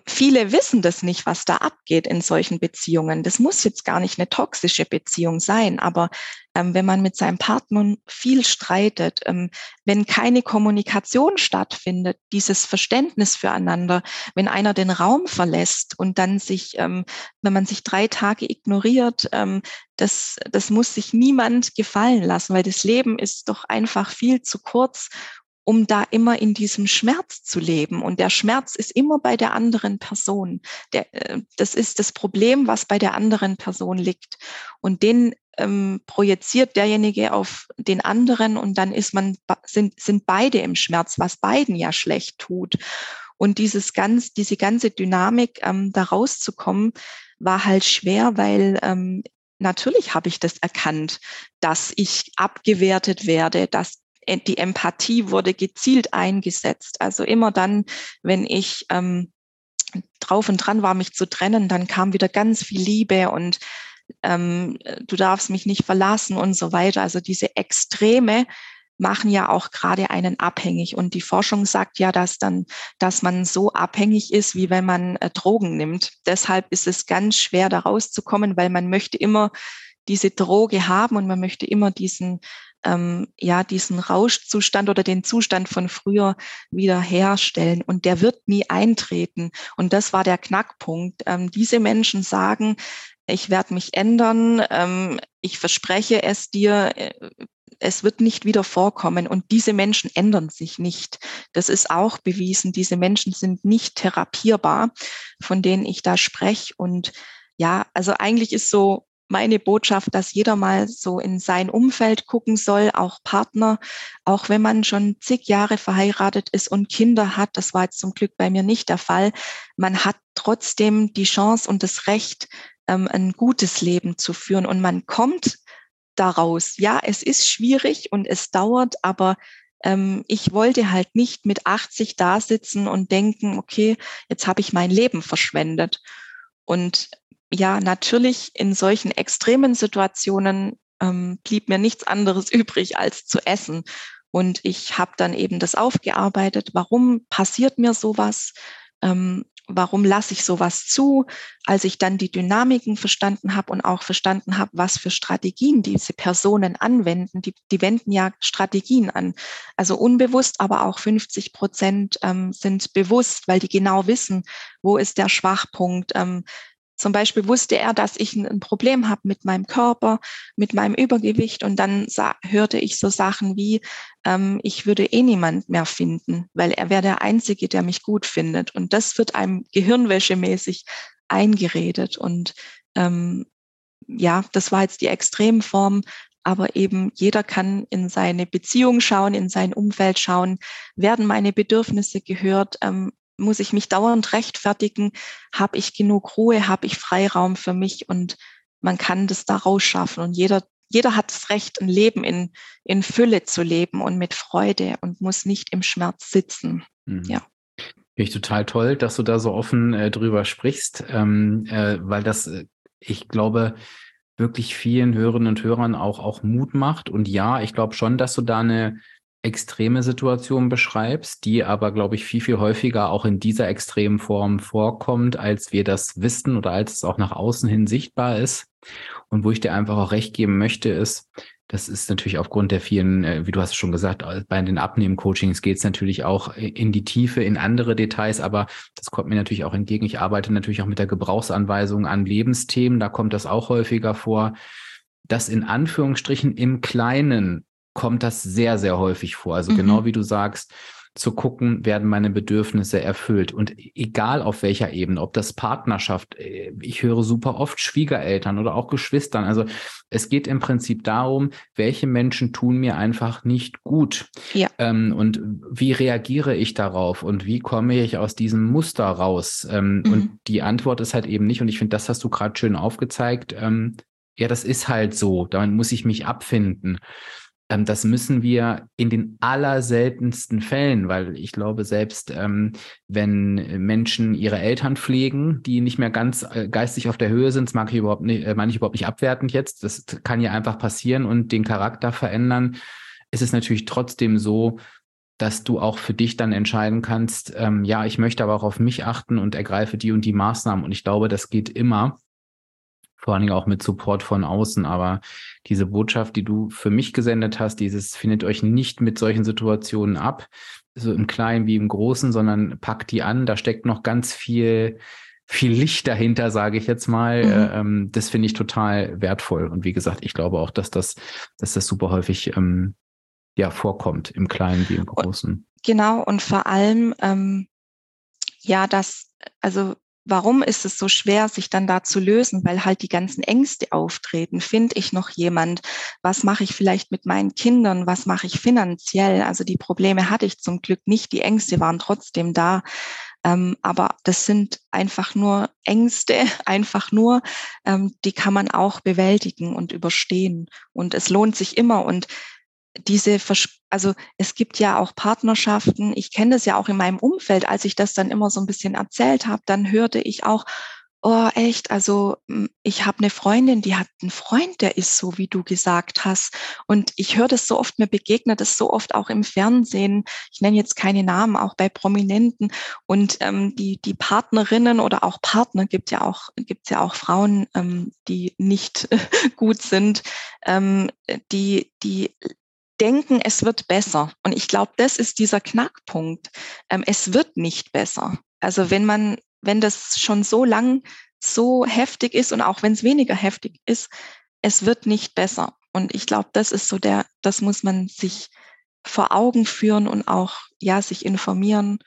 viele wissen das nicht, was da abgeht in solchen Beziehungen. Das muss jetzt gar nicht eine toxische Beziehung sein, aber ähm, wenn man mit seinem Partner viel streitet, ähm, wenn keine Kommunikation stattfindet, dieses Verständnis füreinander, wenn einer den Raum verlässt und dann sich, ähm, wenn man sich drei Tage ignoriert, ähm, das, das muss sich niemand gefallen lassen, weil das Leben ist doch einfach viel zu kurz, um da immer in diesem Schmerz zu leben. Und der Schmerz ist immer bei der anderen Person. Der, äh, das ist das Problem, was bei der anderen Person liegt. Und den ähm, projiziert derjenige auf den anderen und dann ist man, sind, sind beide im Schmerz, was beiden ja schlecht tut. Und dieses ganz, diese ganze Dynamik, ähm, da rauszukommen, war halt schwer, weil ähm, natürlich habe ich das erkannt, dass ich abgewertet werde, dass die Empathie wurde gezielt eingesetzt. Also immer dann, wenn ich ähm, drauf und dran war, mich zu trennen, dann kam wieder ganz viel Liebe und ähm, du darfst mich nicht verlassen und so weiter. Also diese Extreme machen ja auch gerade einen abhängig. Und die Forschung sagt ja, dass dann, dass man so abhängig ist, wie wenn man äh, Drogen nimmt. Deshalb ist es ganz schwer, da rauszukommen, weil man möchte immer diese Droge haben und man möchte immer diesen ähm, ja diesen Rauschzustand oder den Zustand von früher wieder herstellen. Und der wird nie eintreten. Und das war der Knackpunkt. Ähm, diese Menschen sagen, ich werde mich ändern, ähm, ich verspreche es dir, äh, es wird nicht wieder vorkommen. Und diese Menschen ändern sich nicht. Das ist auch bewiesen. Diese Menschen sind nicht therapierbar, von denen ich da spreche. Und ja, also eigentlich ist so meine Botschaft, dass jeder mal so in sein Umfeld gucken soll, auch Partner, auch wenn man schon zig Jahre verheiratet ist und Kinder hat. Das war jetzt zum Glück bei mir nicht der Fall. Man hat trotzdem die Chance und das Recht, ähm, ein gutes Leben zu führen und man kommt daraus. Ja, es ist schwierig und es dauert, aber ähm, ich wollte halt nicht mit 80 da sitzen und denken, okay, jetzt habe ich mein Leben verschwendet. Und ja, natürlich in solchen extremen Situationen ähm, blieb mir nichts anderes *laughs* übrig, als zu essen. Und ich habe dann eben das aufgearbeitet. Warum passiert mir sowas? Ähm, warum lasse ich sowas zu? Als ich dann die Dynamiken verstanden habe und auch verstanden habe, was für Strategien diese Personen anwenden, die, die wenden ja Strategien an. Also unbewusst, aber auch 50 Prozent ähm, sind bewusst, weil die genau wissen, wo ist der Schwachpunkt, ähm, zum Beispiel wusste er, dass ich ein Problem habe mit meinem Körper, mit meinem Übergewicht und dann hörte ich so Sachen wie, ähm, ich würde eh niemand mehr finden, weil er wäre der Einzige, der mich gut findet. Und das wird einem gehirnwäschemäßig eingeredet. Und ähm, ja, das war jetzt die Extremform, aber eben jeder kann in seine Beziehung schauen, in sein Umfeld schauen, werden meine Bedürfnisse gehört, ähm, muss ich mich dauernd rechtfertigen, habe ich genug Ruhe, habe ich Freiraum für mich und man kann das da rausschaffen und jeder, jeder hat das Recht, ein Leben in, in Fülle zu leben und mit Freude und muss nicht im Schmerz sitzen. Mhm. Ja. Finde ich total toll, dass du da so offen äh, drüber sprichst, ähm, äh, weil das, äh, ich glaube, wirklich vielen Hörerinnen und Hörern auch, auch Mut macht. Und ja, ich glaube schon, dass du da eine extreme Situation beschreibst, die aber, glaube ich, viel, viel häufiger auch in dieser extremen Form vorkommt, als wir das wissen oder als es auch nach außen hin sichtbar ist. Und wo ich dir einfach auch recht geben möchte, ist, das ist natürlich aufgrund der vielen, äh, wie du hast schon gesagt, bei den Abnehmen-Coachings geht es natürlich auch in die Tiefe, in andere Details, aber das kommt mir natürlich auch entgegen. Ich arbeite natürlich auch mit der Gebrauchsanweisung an Lebensthemen, da kommt das auch häufiger vor, dass in Anführungsstrichen im Kleinen kommt das sehr, sehr häufig vor. Also mhm. genau wie du sagst, zu gucken, werden meine Bedürfnisse erfüllt. Und egal auf welcher Ebene, ob das Partnerschaft, äh, ich höre super oft Schwiegereltern oder auch Geschwistern. Also es geht im Prinzip darum, welche Menschen tun mir einfach nicht gut. Ja. Ähm, und wie reagiere ich darauf und wie komme ich aus diesem Muster raus? Ähm, mhm. Und die Antwort ist halt eben nicht, und ich finde, das hast du gerade schön aufgezeigt, ähm, ja, das ist halt so, damit muss ich mich abfinden. Ähm, das müssen wir in den allerseltensten Fällen, weil ich glaube, selbst ähm, wenn Menschen ihre Eltern pflegen, die nicht mehr ganz äh, geistig auf der Höhe sind, das mag ich überhaupt nicht, äh, meine ich überhaupt nicht abwertend jetzt, das kann ja einfach passieren und den Charakter verändern, ist es natürlich trotzdem so, dass du auch für dich dann entscheiden kannst, ähm, ja, ich möchte aber auch auf mich achten und ergreife die und die Maßnahmen. Und ich glaube, das geht immer vor allen Dingen auch mit Support von außen. Aber diese Botschaft, die du für mich gesendet hast, dieses findet euch nicht mit solchen Situationen ab, so im Kleinen wie im Großen, sondern packt die an. Da steckt noch ganz viel, viel Licht dahinter, sage ich jetzt mal. Mhm. Äh, ähm, das finde ich total wertvoll. Und wie gesagt, ich glaube auch, dass das, dass das super häufig ähm, ja vorkommt, im Kleinen wie im Großen. Genau, und vor allem, ähm, ja, das, also warum ist es so schwer, sich dann da zu lösen? Weil halt die ganzen Ängste auftreten. Finde ich noch jemand? Was mache ich vielleicht mit meinen Kindern? Was mache ich finanziell? Also die Probleme hatte ich zum Glück nicht. Die Ängste waren trotzdem da. Ähm, aber das sind einfach nur Ängste, *laughs* einfach nur, ähm, die kann man auch bewältigen und überstehen. Und es lohnt sich immer. Und diese, Vers also es gibt ja auch Partnerschaften, ich kenne das ja auch in meinem Umfeld, als ich das dann immer so ein bisschen erzählt habe, dann hörte ich auch, oh echt, also hm, ich habe eine Freundin, die hat einen Freund, der ist so, wie du gesagt hast. Und ich höre das so oft, mir begegnet das so oft auch im Fernsehen. Ich nenne jetzt keine Namen, auch bei Prominenten. Und ähm, die, die Partnerinnen oder auch Partner gibt ja auch, gibt's ja auch Frauen, ähm, die nicht *laughs* gut sind, ähm, die, die denken, es wird besser. Und ich glaube, das ist dieser Knackpunkt. Ähm, es wird nicht besser. Also wenn man, wenn das schon so lang so heftig ist und auch wenn es weniger heftig ist, es wird nicht besser. Und ich glaube, das ist so der, das muss man sich vor Augen führen und auch, ja, sich informieren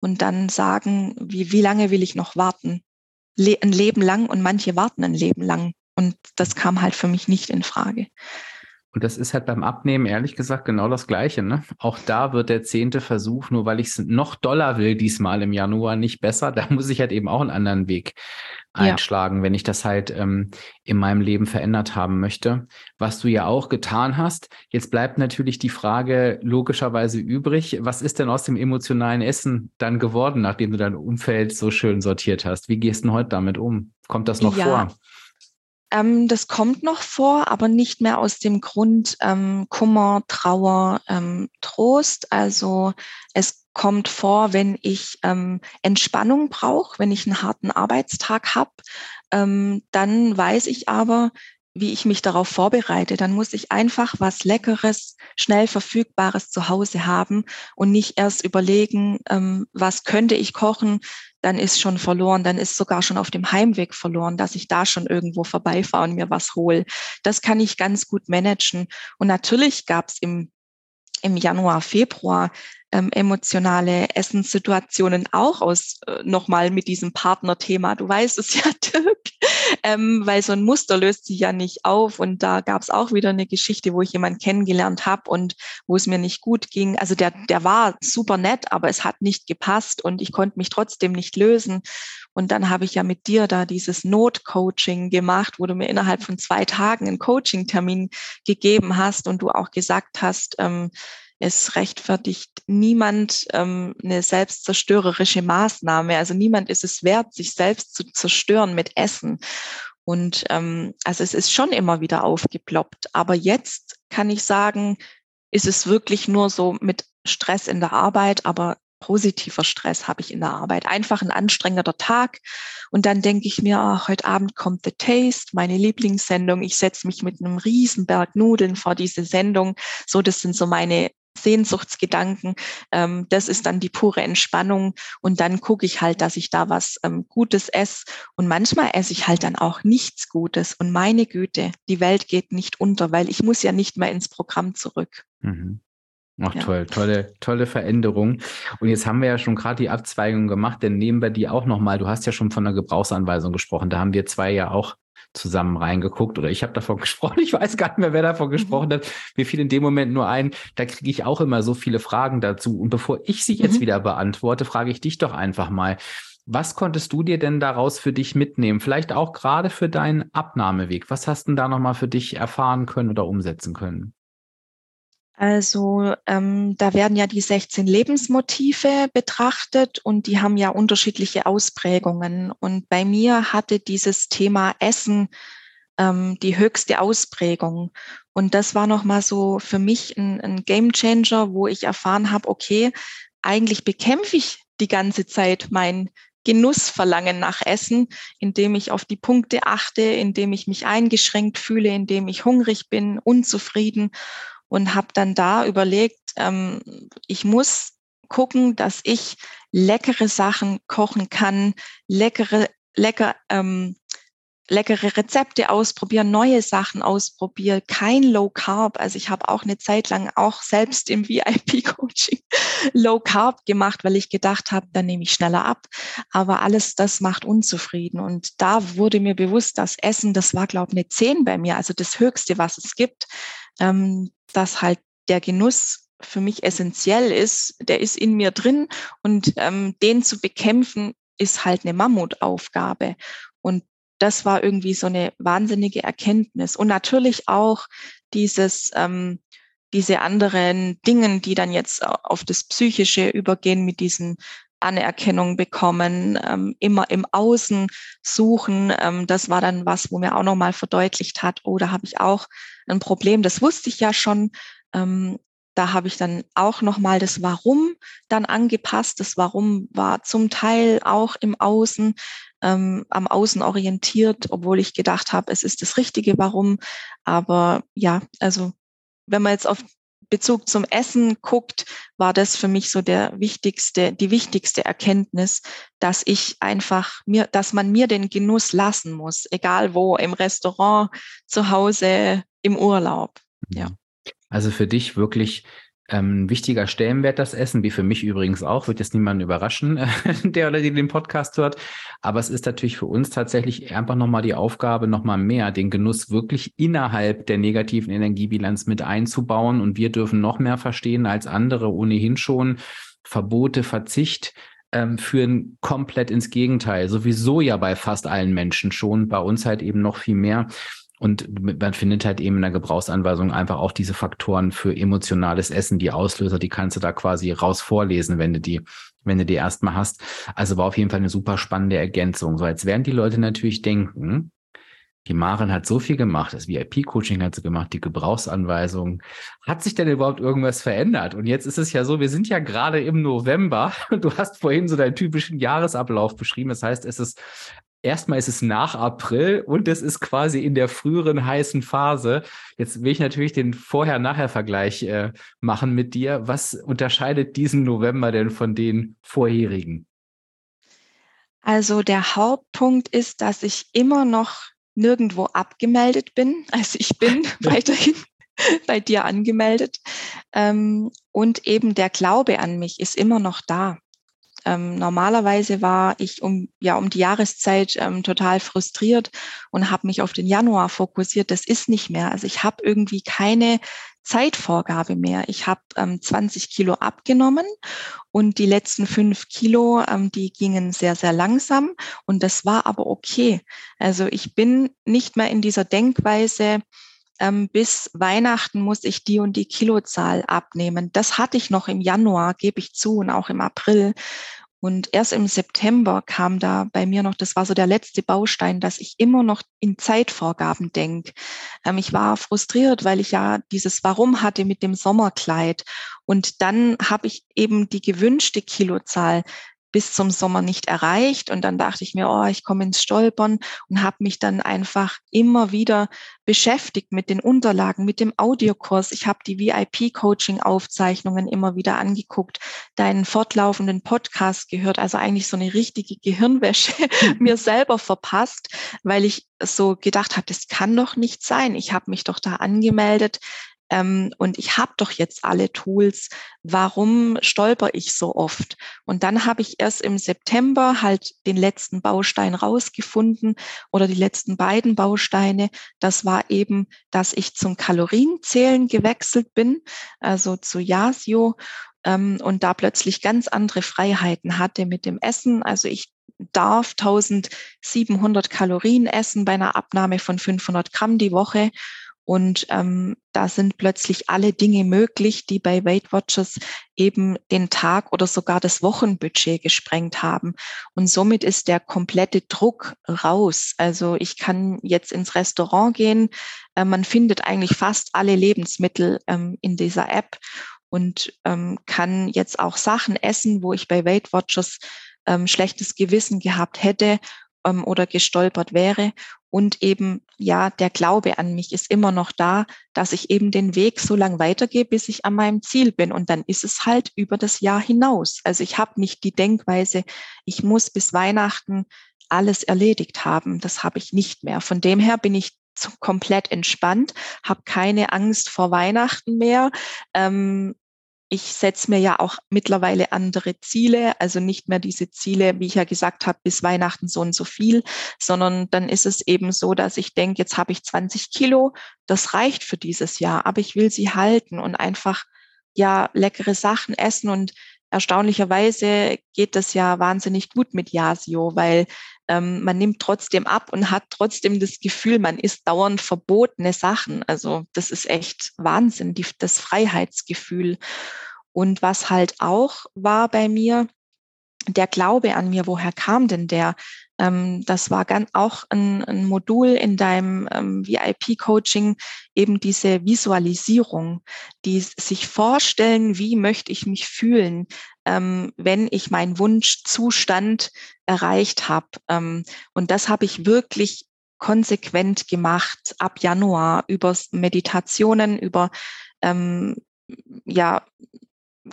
und dann sagen, wie, wie lange will ich noch warten? Le ein Leben lang und manche warten ein Leben lang. Und das kam halt für mich nicht in Frage. Und das ist halt beim Abnehmen ehrlich gesagt genau das Gleiche. Ne? Auch da wird der zehnte Versuch, nur weil ich es noch doller will, diesmal im Januar nicht besser. Da muss ich halt eben auch einen anderen Weg einschlagen, ja. wenn ich das halt ähm, in meinem Leben verändert haben möchte. Was du ja auch getan hast. Jetzt bleibt natürlich die Frage logischerweise übrig, was ist denn aus dem emotionalen Essen dann geworden, nachdem du dein Umfeld so schön sortiert hast? Wie gehst du denn heute damit um? Kommt das noch ja. vor? Ähm, das kommt noch vor, aber nicht mehr aus dem Grund ähm, Kummer, Trauer, ähm, Trost. Also es kommt vor, wenn ich ähm, Entspannung brauche, wenn ich einen harten Arbeitstag habe. Ähm, dann weiß ich aber, wie ich mich darauf vorbereite. Dann muss ich einfach was Leckeres, schnell verfügbares zu Hause haben und nicht erst überlegen, ähm, was könnte ich kochen, dann ist schon verloren, dann ist sogar schon auf dem Heimweg verloren, dass ich da schon irgendwo vorbeifahre und mir was hole. Das kann ich ganz gut managen. Und natürlich gab es im, im Januar, Februar ähm, emotionale Essenssituationen auch aus äh, nochmal mit diesem Partnerthema. Du weißt es ja, *laughs* Dirk, ähm, weil so ein Muster löst sich ja nicht auf. Und da gab es auch wieder eine Geschichte, wo ich jemanden kennengelernt habe und wo es mir nicht gut ging. Also der, der war super nett, aber es hat nicht gepasst und ich konnte mich trotzdem nicht lösen. Und dann habe ich ja mit dir da dieses Notcoaching gemacht, wo du mir innerhalb von zwei Tagen einen Coaching-Termin gegeben hast und du auch gesagt hast, ähm, es rechtfertigt niemand ähm, eine selbstzerstörerische Maßnahme. Also niemand ist es wert, sich selbst zu zerstören mit Essen. Und ähm, also es ist schon immer wieder aufgeploppt. Aber jetzt kann ich sagen, ist es wirklich nur so mit Stress in der Arbeit, aber positiver Stress habe ich in der Arbeit. Einfach ein anstrengender Tag. Und dann denke ich mir, ach, heute Abend kommt The Taste, meine Lieblingssendung. Ich setze mich mit einem Riesenberg Nudeln vor diese Sendung. So, das sind so meine Sehnsuchtsgedanken. Ähm, das ist dann die pure Entspannung. Und dann gucke ich halt, dass ich da was ähm, Gutes esse. Und manchmal esse ich halt dann auch nichts Gutes. Und meine Güte, die Welt geht nicht unter, weil ich muss ja nicht mehr ins Programm zurück. Mhm. Ach ja. toll, tolle, tolle Veränderung. Und jetzt haben wir ja schon gerade die Abzweigung gemacht, denn nehmen wir die auch nochmal. Du hast ja schon von der Gebrauchsanweisung gesprochen. Da haben wir zwei ja auch zusammen reingeguckt oder ich habe davon *laughs* gesprochen. Ich weiß gar nicht mehr, wer davon mhm. gesprochen hat. Mir fiel in dem Moment nur ein, da kriege ich auch immer so viele Fragen dazu. Und bevor ich sie jetzt mhm. wieder beantworte, frage ich dich doch einfach mal. Was konntest du dir denn daraus für dich mitnehmen? Vielleicht auch gerade für deinen Abnahmeweg. Was hast du denn da nochmal für dich erfahren können oder umsetzen können? Also ähm, da werden ja die 16 Lebensmotive betrachtet und die haben ja unterschiedliche Ausprägungen. Und bei mir hatte dieses Thema Essen ähm, die höchste Ausprägung. Und das war nochmal so für mich ein, ein Game Changer, wo ich erfahren habe, okay, eigentlich bekämpfe ich die ganze Zeit mein Genussverlangen nach Essen, indem ich auf die Punkte achte, indem ich mich eingeschränkt fühle, indem ich hungrig bin, unzufrieden und habe dann da überlegt, ähm, ich muss gucken, dass ich leckere Sachen kochen kann, leckere, lecker, ähm, leckere Rezepte ausprobieren, neue Sachen ausprobieren, kein Low Carb. Also ich habe auch eine Zeit lang auch selbst im *laughs* VIP-Coaching Low Carb gemacht, weil ich gedacht habe, dann nehme ich schneller ab. Aber alles das macht unzufrieden. Und da wurde mir bewusst, dass Essen, das war, glaube ich, eine 10 bei mir, also das Höchste, was es gibt. Ähm, dass halt der Genuss für mich essentiell ist, der ist in mir drin und ähm, den zu bekämpfen ist halt eine Mammutaufgabe. Und das war irgendwie so eine wahnsinnige Erkenntnis. Und natürlich auch dieses, ähm, diese anderen Dingen, die dann jetzt auf das Psychische übergehen mit diesen Anerkennung bekommen, ähm, immer im Außen suchen. Ähm, das war dann was, wo mir auch nochmal verdeutlicht hat, oh, da habe ich auch ein Problem. Das wusste ich ja schon. Ähm, da habe ich dann auch nochmal das Warum dann angepasst. Das Warum war zum Teil auch im Außen, ähm, am Außen orientiert, obwohl ich gedacht habe, es ist das richtige Warum. Aber ja, also wenn man jetzt auf Bezug zum Essen guckt, war das für mich so der wichtigste, die wichtigste Erkenntnis, dass ich einfach mir, dass man mir den Genuss lassen muss, egal wo, im Restaurant, zu Hause, im Urlaub. Ja. Also für dich wirklich ein wichtiger Stellenwert, das Essen, wie für mich übrigens auch, wird jetzt niemanden überraschen, *laughs* der oder die den Podcast hört. Aber es ist natürlich für uns tatsächlich einfach nochmal die Aufgabe, nochmal mehr den Genuss wirklich innerhalb der negativen Energiebilanz mit einzubauen. Und wir dürfen noch mehr verstehen als andere ohnehin schon. Verbote, Verzicht ähm, führen komplett ins Gegenteil. Sowieso ja bei fast allen Menschen schon, bei uns halt eben noch viel mehr. Und man findet halt eben in der Gebrauchsanweisung einfach auch diese Faktoren für emotionales Essen, die Auslöser, die kannst du da quasi raus vorlesen, wenn du die, wenn du die erstmal hast. Also war auf jeden Fall eine super spannende Ergänzung. So, jetzt werden die Leute natürlich denken, die Maren hat so viel gemacht, das VIP-Coaching hat sie gemacht, die Gebrauchsanweisung. Hat sich denn überhaupt irgendwas verändert? Und jetzt ist es ja so, wir sind ja gerade im November. *laughs* Du hast vorhin so deinen typischen Jahresablauf beschrieben. Das heißt, es ist erstmal ist es nach April und es ist quasi in der früheren heißen Phase. Jetzt will ich natürlich den Vorher-Nachher-Vergleich äh, machen mit dir. Was unterscheidet diesen November denn von den vorherigen? Also der Hauptpunkt ist, dass ich immer noch nirgendwo abgemeldet bin. *laughs* Also ich bin *laughs* weiterhin *laughs* bei dir angemeldet. Ähm, und eben der Glaube an mich ist immer noch da. Ähm, normalerweise war ich um, ja, um die Jahreszeit ähm, total frustriert und habe mich auf den Januar fokussiert. Das ist nicht mehr. Also ich habe irgendwie keine Zeitvorgabe mehr. Ich habe ähm, 20 Kilo abgenommen und die letzten fünf Kilo, ähm, die gingen sehr, sehr langsam und das war aber okay. Also ich bin nicht mehr in dieser Denkweise, ähm, bis Weihnachten muss ich die und die Kilozahl abnehmen. Das hatte ich noch im Januar, gebe ich zu, und auch im April. Und erst im September kam da bei mir noch, das war so der letzte Baustein, dass ich immer noch in Zeitvorgaben denke. Ähm, ich war frustriert, weil ich ja dieses Warum hatte mit dem Sommerkleid. Und dann habe ich eben die gewünschte Kilozahl bis zum Sommer nicht erreicht. Und dann dachte ich mir, oh, ich komme ins Stolpern und habe mich dann einfach immer wieder beschäftigt mit den Unterlagen, mit dem Audiokurs. Ich habe die VIP-Coaching-Aufzeichnungen immer wieder angeguckt, deinen fortlaufenden Podcast gehört, also eigentlich so eine richtige Gehirnwäsche *laughs* mir selber verpasst, weil ich so gedacht habe, das kann doch nicht sein. Ich habe mich doch da angemeldet ähm, und ich habe doch jetzt alle Tools, warum stolper ich so oft? Und dann habe ich erst im September halt den letzten Baustein rausgefunden oder die letzten beiden Bausteine. Das war eben, dass ich zum Kalorienzählen gewechselt bin, also zu Yasio ähm, und da plötzlich ganz andere Freiheiten hatte mit dem Essen. Also ich darf 1700 Kalorien essen bei einer Abnahme von 500 Gramm die Woche und ähm, da sind plötzlich alle Dinge möglich, die bei Weight Watchers eben den Tag oder sogar das Wochenbudget gesprengt haben. Und somit ist der komplette Druck raus. Also ich kann jetzt ins Restaurant gehen. Äh, man findet eigentlich fast alle Lebensmittel ähm, in dieser App und ähm, kann jetzt auch Sachen essen, wo ich bei Weight Watchers ähm, schlechtes Gewissen gehabt hätte ähm, oder gestolpert wäre. Und eben, ja, der Glaube an mich ist immer noch da, dass ich eben den Weg so lang weitergehe, bis ich an meinem Ziel bin. Und dann ist es halt über das Jahr hinaus. Also ich habe nicht die Denkweise, ich muss bis Weihnachten alles erledigt haben. Das habe ich nicht mehr. Von dem her bin ich komplett entspannt, habe keine Angst vor Weihnachten mehr. Ähm, ich setze mir ja auch mittlerweile andere Ziele, also nicht mehr diese Ziele, wie ich ja gesagt habe, bis Weihnachten so und so viel, sondern dann ist es eben so, dass ich denke, jetzt habe ich 20 Kilo, das reicht für dieses Jahr, aber ich will sie halten und einfach ja leckere Sachen essen und erstaunlicherweise geht das ja wahnsinnig gut mit Yasio, weil ähm, man nimmt trotzdem ab und hat trotzdem das Gefühl, man isst dauernd verbotene Sachen. Also das ist echt Wahnsinn, die, das Freiheitsgefühl. Und was halt auch war bei mir, der Glaube an mir, woher kam denn der? Ähm, das war ganz auch ein, ein Modul in deinem ähm, VIP-Coaching, eben diese Visualisierung, die sich vorstellen, wie möchte ich mich fühlen, ähm, wenn ich meinen Wunschzustand erreicht habe. Ähm, und das habe ich wirklich konsequent gemacht ab Januar über Meditationen, über ähm, ja,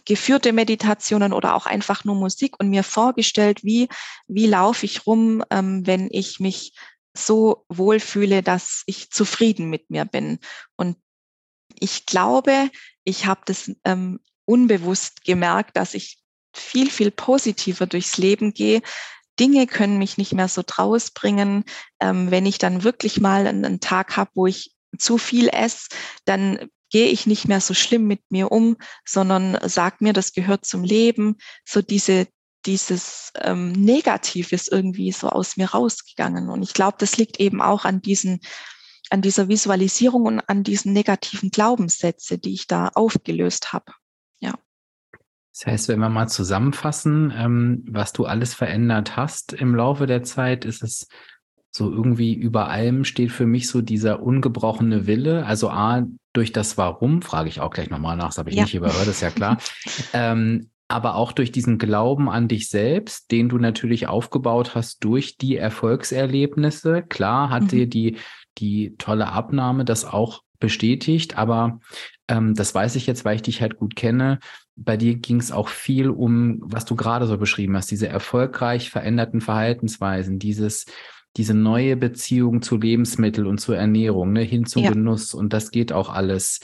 geführte Meditationen oder auch einfach nur Musik und mir vorgestellt, wie, wie laufe ich rum, ähm, wenn ich mich so wohlfühle, dass ich zufrieden mit mir bin. Und ich glaube, ich habe das ähm, unbewusst gemerkt, dass ich viel, viel positiver durchs Leben gehe. Dinge können mich nicht mehr so draus bringen. Ähm, wenn ich dann wirklich mal einen, einen Tag habe, wo ich zu viel esse, dann gehe ich nicht mehr so schlimm mit mir um, sondern sag mir, das gehört zum Leben. So diese, dieses ähm, Negativ ist irgendwie so aus mir rausgegangen. Und ich glaube, das liegt eben auch an diesen, an dieser Visualisierung und an diesen negativen Glaubenssätze, die ich da aufgelöst habe. Ja. Das heißt, wenn wir mal zusammenfassen, ähm, was du alles verändert hast im Laufe der Zeit, ist es so irgendwie über allem steht für mich so dieser ungebrochene Wille. Also A, durch das Warum, frage ich auch gleich nochmal nach, das habe ich ja. nicht überhört, ist ja klar. *laughs* ähm, aber auch durch diesen Glauben an dich selbst, den du natürlich aufgebaut hast durch die Erfolgserlebnisse. Klar hat mhm. dir die, die tolle Abnahme das auch bestätigt, aber ähm, das weiß ich jetzt, weil ich dich halt gut kenne. Bei dir ging es auch viel um, was du gerade so beschrieben hast, diese erfolgreich veränderten Verhaltensweisen, dieses diese neue Beziehung zu Lebensmitteln und zur Ernährung, ne, hin zum ja. Genuss. Und das geht auch alles.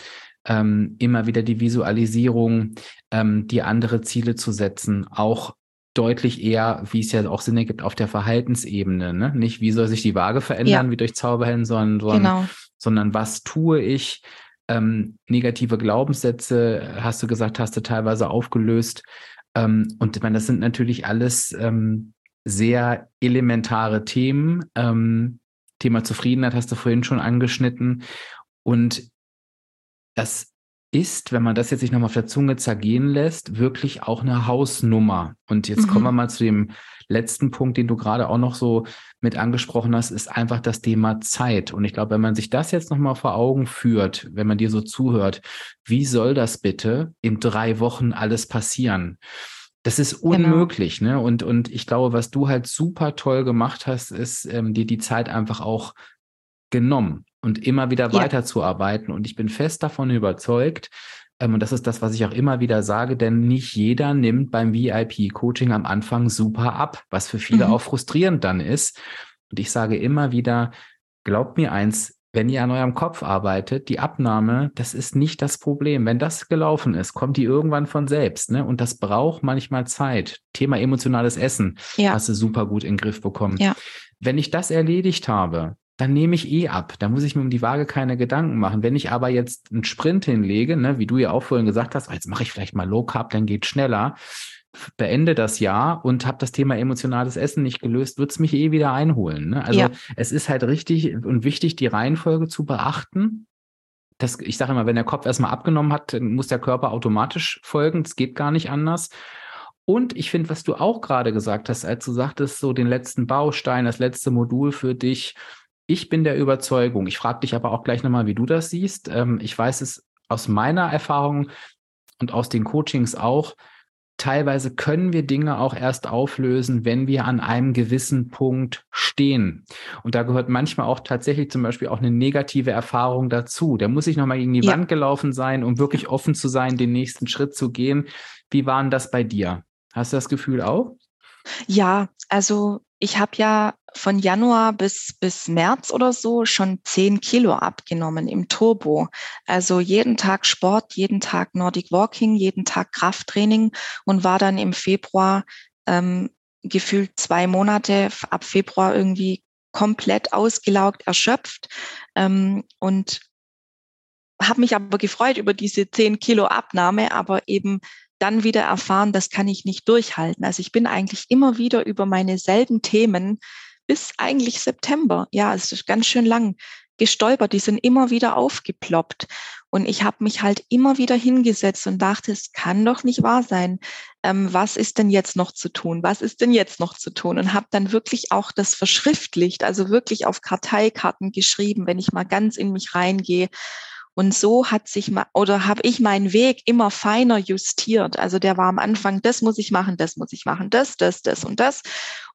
Ähm, immer wieder die Visualisierung, ähm, die andere Ziele zu setzen, auch deutlich eher, wie es ja auch Sinn ergibt, auf der Verhaltensebene. Ne? Nicht, wie soll sich die Waage verändern, ja. wie durch Zauberhellen, sondern, sondern, genau. sondern was tue ich? Ähm, negative Glaubenssätze, hast du gesagt, hast du teilweise aufgelöst. Ähm, und ich meine, das sind natürlich alles ähm, sehr elementare Themen. Ähm, Thema Zufriedenheit hast du vorhin schon angeschnitten. Und das ist, wenn man das jetzt sich nochmal auf der Zunge zergehen lässt, wirklich auch eine Hausnummer. Und jetzt mhm. kommen wir mal zu dem letzten Punkt, den du gerade auch noch so mit angesprochen hast, ist einfach das Thema Zeit. Und ich glaube, wenn man sich das jetzt nochmal vor Augen führt, wenn man dir so zuhört, wie soll das bitte in drei Wochen alles passieren? Das ist genau. unmöglich, genau. ne? Und, und ich glaube, was du halt super toll gemacht hast, ist ähm, dir die Zeit einfach auch genommen und immer wieder ja. weiterzuarbeiten. Und ich bin fest davon überzeugt, ähm, und das ist das, was ich auch immer wieder sage, denn nicht jeder nimmt beim VIP-Coaching am Anfang super ab, was für viele mhm. auch frustrierend dann ist. Und ich sage immer wieder, glaubt mir eins, wenn ihr an eurem Kopf arbeitet, die Abnahme, das ist nicht das Problem. Wenn das gelaufen ist, kommt die irgendwann von selbst. Ne? Und das braucht manchmal Zeit. Thema emotionales Essen ja. hast du super gut in den Griff bekommen. Ja. Wenn ich das erledigt habe, dann nehme ich eh ab. Da muss ich mir um die Waage keine Gedanken machen. Wenn ich aber jetzt einen Sprint hinlege, ne, wie du ja auch vorhin gesagt hast, jetzt mache ich vielleicht mal Low Carb, dann geht schneller, beende das Jahr und habe das Thema emotionales Essen nicht gelöst, wird es mich eh wieder einholen. Ne? Also ja. es ist halt richtig und wichtig, die Reihenfolge zu beachten. Das, ich sage immer, wenn der Kopf erstmal abgenommen hat, dann muss der Körper automatisch folgen. Das geht gar nicht anders. Und ich finde, was du auch gerade gesagt hast, als du sagtest, so den letzten Baustein, das letzte Modul für dich, ich bin der Überzeugung, ich frage dich aber auch gleich nochmal, wie du das siehst. Ähm, ich weiß es aus meiner Erfahrung und aus den Coachings auch, teilweise können wir Dinge auch erst auflösen, wenn wir an einem gewissen Punkt stehen. Und da gehört manchmal auch tatsächlich zum Beispiel auch eine negative Erfahrung dazu. Da muss ich nochmal gegen die ja. Wand gelaufen sein, um wirklich offen zu sein, den nächsten Schritt zu gehen. Wie war denn das bei dir? Hast du das Gefühl auch? Ja, also ich habe ja von Januar bis, bis März oder so schon zehn Kilo abgenommen im Turbo. Also jeden Tag Sport, jeden Tag Nordic Walking, jeden Tag Krafttraining und war dann im Februar ähm, gefühlt zwei Monate ab Februar irgendwie komplett ausgelaugt, erschöpft ähm, und habe mich aber gefreut über diese zehn Kilo Abnahme, aber eben dann wieder erfahren, das kann ich nicht durchhalten. Also ich bin eigentlich immer wieder über meine selben Themen bis eigentlich September. Ja, es ist ganz schön lang gestolpert. Die sind immer wieder aufgeploppt. Und ich habe mich halt immer wieder hingesetzt und dachte, es kann doch nicht wahr sein. Ähm, was ist denn jetzt noch zu tun? Was ist denn jetzt noch zu tun? Und habe dann wirklich auch das verschriftlicht, also wirklich auf Karteikarten geschrieben, wenn ich mal ganz in mich reingehe und so hat sich oder habe ich meinen Weg immer feiner justiert. Also der war am Anfang, das muss ich machen, das muss ich machen, das, das, das und das.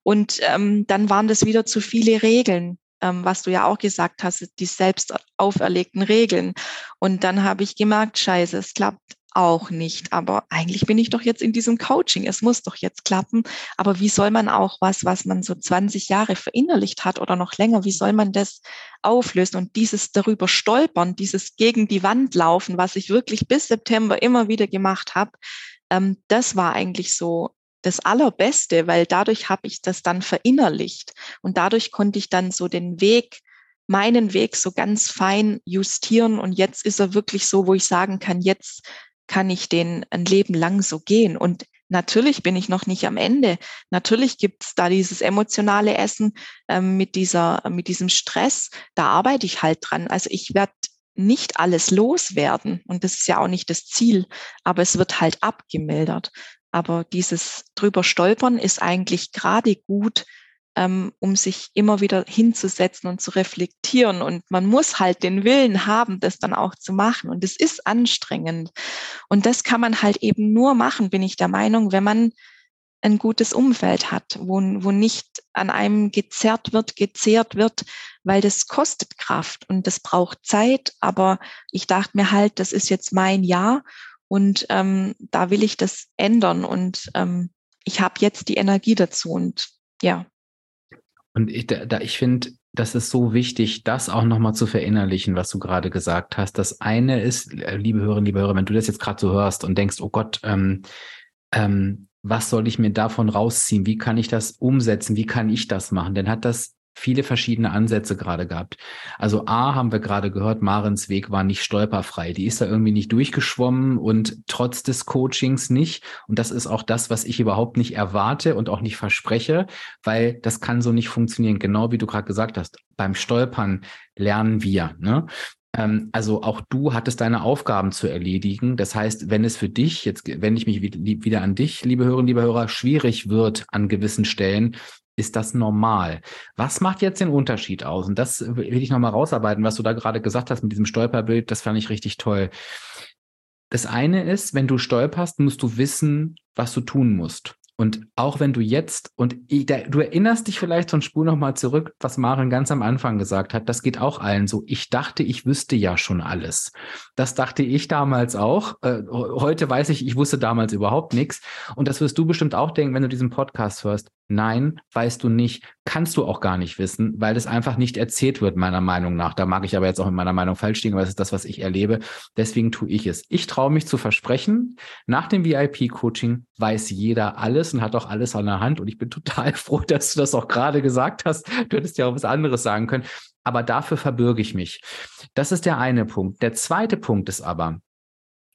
Und ähm, dann waren das wieder zu viele Regeln, ähm, was du ja auch gesagt hast, die selbst auferlegten Regeln. Und dann habe ich gemerkt, scheiße, es klappt auch nicht. Aber eigentlich bin ich doch jetzt in diesem Coaching. Es muss doch jetzt klappen. Aber wie soll man auch was, was man so 20 Jahre verinnerlicht hat oder noch länger, wie soll man das auflösen? Und dieses darüber stolpern, dieses gegen die Wand laufen, was ich wirklich bis September immer wieder gemacht habe, ähm, das war eigentlich so das Allerbeste, weil dadurch habe ich das dann verinnerlicht. Und dadurch konnte ich dann so den Weg meinen Weg so ganz fein justieren und jetzt ist er wirklich so, wo ich sagen kann, jetzt kann ich den ein Leben lang so gehen. Und natürlich bin ich noch nicht am Ende. Natürlich gibt es da dieses emotionale Essen ähm, mit, dieser, mit diesem Stress. Da arbeite ich halt dran. Also ich werde nicht alles loswerden. Und das ist ja auch nicht das Ziel. Aber es wird halt abgemildert. Aber dieses drüber stolpern ist eigentlich gerade gut, ähm, um sich immer wieder hinzusetzen und zu reflektieren. Und man muss halt den Willen haben, das dann auch zu machen. Und es ist anstrengend. Und das kann man halt eben nur machen, bin ich der Meinung, wenn man ein gutes Umfeld hat, wo, wo nicht an einem gezerrt wird, gezehrt wird, weil das kostet Kraft und das braucht Zeit. Aber ich dachte mir halt, das ist jetzt mein Jahr und ähm, da will ich das ändern und ähm, ich habe jetzt die Energie dazu und ja, und ich, da, ich finde, das ist so wichtig, das auch nochmal zu verinnerlichen, was du gerade gesagt hast. Das eine ist, äh, liebe Hörerinnen, liebe Hörer, wenn du das jetzt gerade so hörst und denkst, oh Gott, ähm, ähm, was soll ich mir davon rausziehen? Wie kann ich das umsetzen? Wie kann ich das machen? Dann hat das viele verschiedene Ansätze gerade gehabt. Also A haben wir gerade gehört, Marens Weg war nicht stolperfrei. Die ist da irgendwie nicht durchgeschwommen und trotz des Coachings nicht. Und das ist auch das, was ich überhaupt nicht erwarte und auch nicht verspreche, weil das kann so nicht funktionieren. Genau wie du gerade gesagt hast, beim Stolpern lernen wir. Ne? Ähm, also auch du hattest deine Aufgaben zu erledigen. Das heißt, wenn es für dich, jetzt wende ich mich wieder an dich, liebe Hörerinnen, liebe Hörer, schwierig wird an gewissen Stellen, ist das normal. Was macht jetzt den Unterschied aus? Und das will ich nochmal rausarbeiten, was du da gerade gesagt hast mit diesem Stolperbild, das fand ich richtig toll. Das eine ist, wenn du stolperst, musst du wissen, was du tun musst. Und auch wenn du jetzt, und du erinnerst dich vielleicht so ein Spur nochmal zurück, was Maren ganz am Anfang gesagt hat, das geht auch allen so. Ich dachte, ich wüsste ja schon alles. Das dachte ich damals auch. Äh, heute weiß ich, ich wusste damals überhaupt nichts. Und das wirst du bestimmt auch denken, wenn du diesen Podcast hörst. Nein, weißt du nicht, kannst du auch gar nicht wissen, weil es einfach nicht erzählt wird, meiner Meinung nach. Da mag ich aber jetzt auch in meiner Meinung falsch liegen, aber es ist das, was ich erlebe. Deswegen tue ich es. Ich traue mich zu versprechen, nach dem VIP-Coaching weiß jeder alles und hat auch alles an der Hand. Und ich bin total *laughs* froh, dass du das auch gerade gesagt hast. Du hättest ja auch was anderes sagen können. Aber dafür verbürge ich mich. Das ist der eine Punkt. Der zweite Punkt ist aber,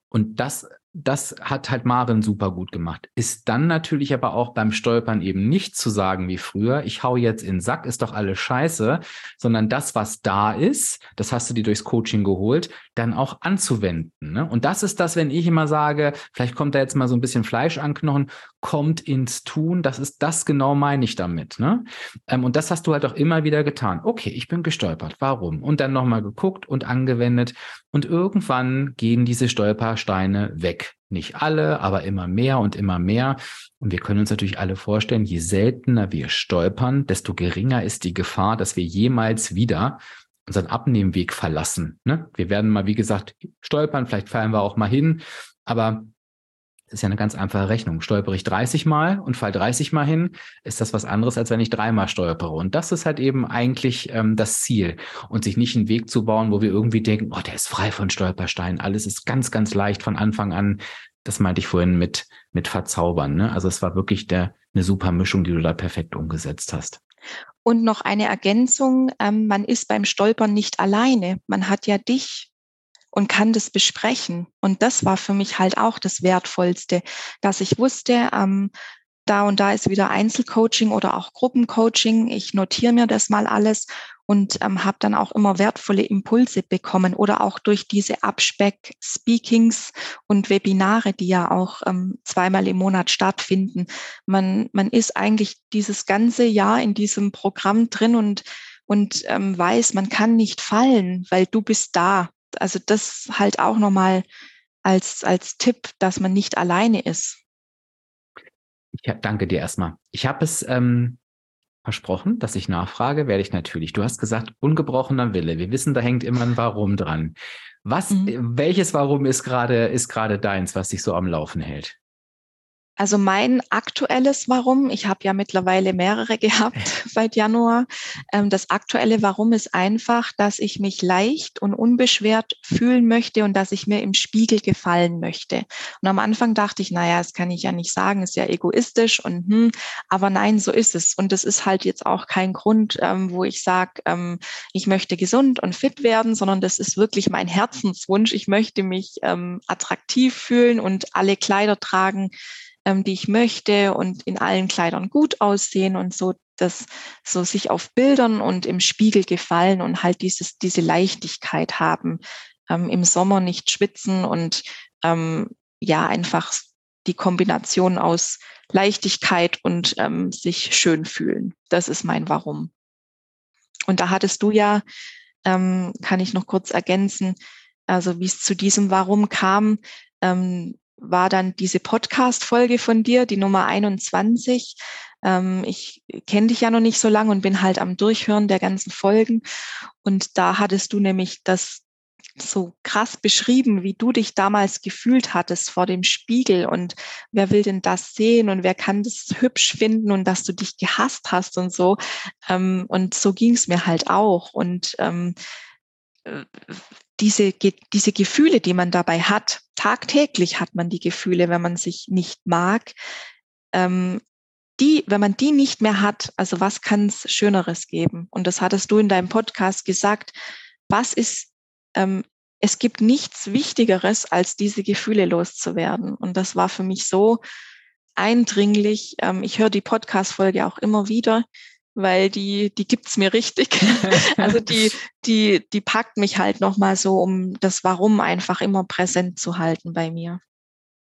und das das hat halt Maren super gut gemacht. Ist dann natürlich aber auch beim Stolpern eben nicht zu sagen wie früher, ich hau jetzt in den Sack, ist doch alles scheiße, sondern das, was da ist, das hast du dir durchs Coaching geholt, dann auch anzuwenden. Ne? Und das ist das, wenn ich immer sage, vielleicht kommt da jetzt mal so ein bisschen Fleisch an Knochen, kommt ins Tun, das ist das genau meine ich damit. Ne? Ähm, und das hast du halt auch immer wieder getan. Okay, ich bin gestolpert. Warum? Und dann nochmal geguckt und angewendet. Und irgendwann gehen diese Stolpersteine weg. Nicht alle, aber immer mehr und immer mehr. Und wir können uns natürlich alle vorstellen, je seltener wir stolpern, desto geringer ist die Gefahr, dass wir jemals wieder unseren Abnehmweg verlassen. Ne? Wir werden mal, wie gesagt, stolpern, vielleicht fallen wir auch mal hin, aber ist ja eine ganz einfache Rechnung. Stolpere ich 30 Mal und fall 30 Mal hin, ist das was anderes, als wenn ich dreimal stolpere. Und das ist halt eben eigentlich ähm, das Ziel. Und sich nicht einen Weg zu bauen, wo wir irgendwie denken, oh, der ist frei von Stolpersteinen. Alles ist ganz, ganz leicht von Anfang an. Das meinte ich vorhin mit, mit verzaubern. Ne? Also es war wirklich der, eine super Mischung, die du da perfekt umgesetzt hast. Und noch eine Ergänzung, ähm, man ist beim Stolpern nicht alleine. Man hat ja dich und kann das besprechen. Und das war für mich halt auch das Wertvollste, dass ich wusste, ähm, da und da ist wieder Einzelcoaching oder auch Gruppencoaching. Ich notiere mir das mal alles und ähm, habe dann auch immer wertvolle Impulse bekommen oder auch durch diese Abspeck-Speakings und Webinare, die ja auch ähm, zweimal im Monat stattfinden. Man, man ist eigentlich dieses ganze Jahr in diesem Programm drin und, und ähm, weiß, man kann nicht fallen, weil du bist da also das halt auch nochmal als, als Tipp, dass man nicht alleine ist. Ich danke dir erstmal. Ich habe es ähm, versprochen, dass ich nachfrage, werde ich natürlich. Du hast gesagt, ungebrochener Wille. Wir wissen, da hängt immer ein Warum dran. Was, mhm. welches Warum ist gerade, ist gerade deins, was dich so am Laufen hält? Also mein aktuelles Warum, ich habe ja mittlerweile mehrere *laughs* gehabt seit Januar. Ähm, das aktuelle Warum ist einfach, dass ich mich leicht und unbeschwert fühlen möchte und dass ich mir im Spiegel gefallen möchte. Und am Anfang dachte ich, naja, das kann ich ja nicht sagen, ist ja egoistisch und hm, aber nein, so ist es. Und das ist halt jetzt auch kein Grund, ähm, wo ich sage, ähm, ich möchte gesund und fit werden, sondern das ist wirklich mein Herzenswunsch. Ich möchte mich attraktiv fühlen und alle Kleider tragen, ähm, die ich möchte und in allen Kleidern gut aussehen und so das so sich auf Bildern und im Spiegel gefallen und halt dieses diese Leichtigkeit haben ähm, im Sommer nicht schwitzen und ähm, ja einfach die Kombination aus Leichtigkeit und ähm, sich schön fühlen. Das ist mein Warum. Und da hattest du ja, ähm, kann ich noch kurz ergänzen, also wie es zu diesem Warum kam. Ähm, war dann diese Podcast-Folge von dir, die Nummer 21. Ähm, ich kenne dich ja noch nicht so lange und bin halt am Durchhören der ganzen Folgen. Und da hattest du nämlich das so krass beschrieben, wie du dich damals gefühlt hattest vor dem Spiegel und wer will denn das sehen und wer kann das hübsch finden und dass du dich gehasst hast und so. Ähm, und so ging es mir halt auch. Und ähm, äh, diese, diese Gefühle, die man dabei hat, tagtäglich hat man die Gefühle, wenn man sich nicht mag, ähm, die, wenn man die nicht mehr hat, also was kann es Schöneres geben? Und das hattest du in deinem Podcast gesagt. Was ist, ähm, es gibt nichts Wichtigeres, als diese Gefühle loszuwerden. Und das war für mich so eindringlich. Ähm, ich höre die Podcast-Folge auch immer wieder. Weil die, die gibt's mir richtig. *laughs* also die, die, die packt mich halt nochmal so, um das Warum einfach immer präsent zu halten bei mir.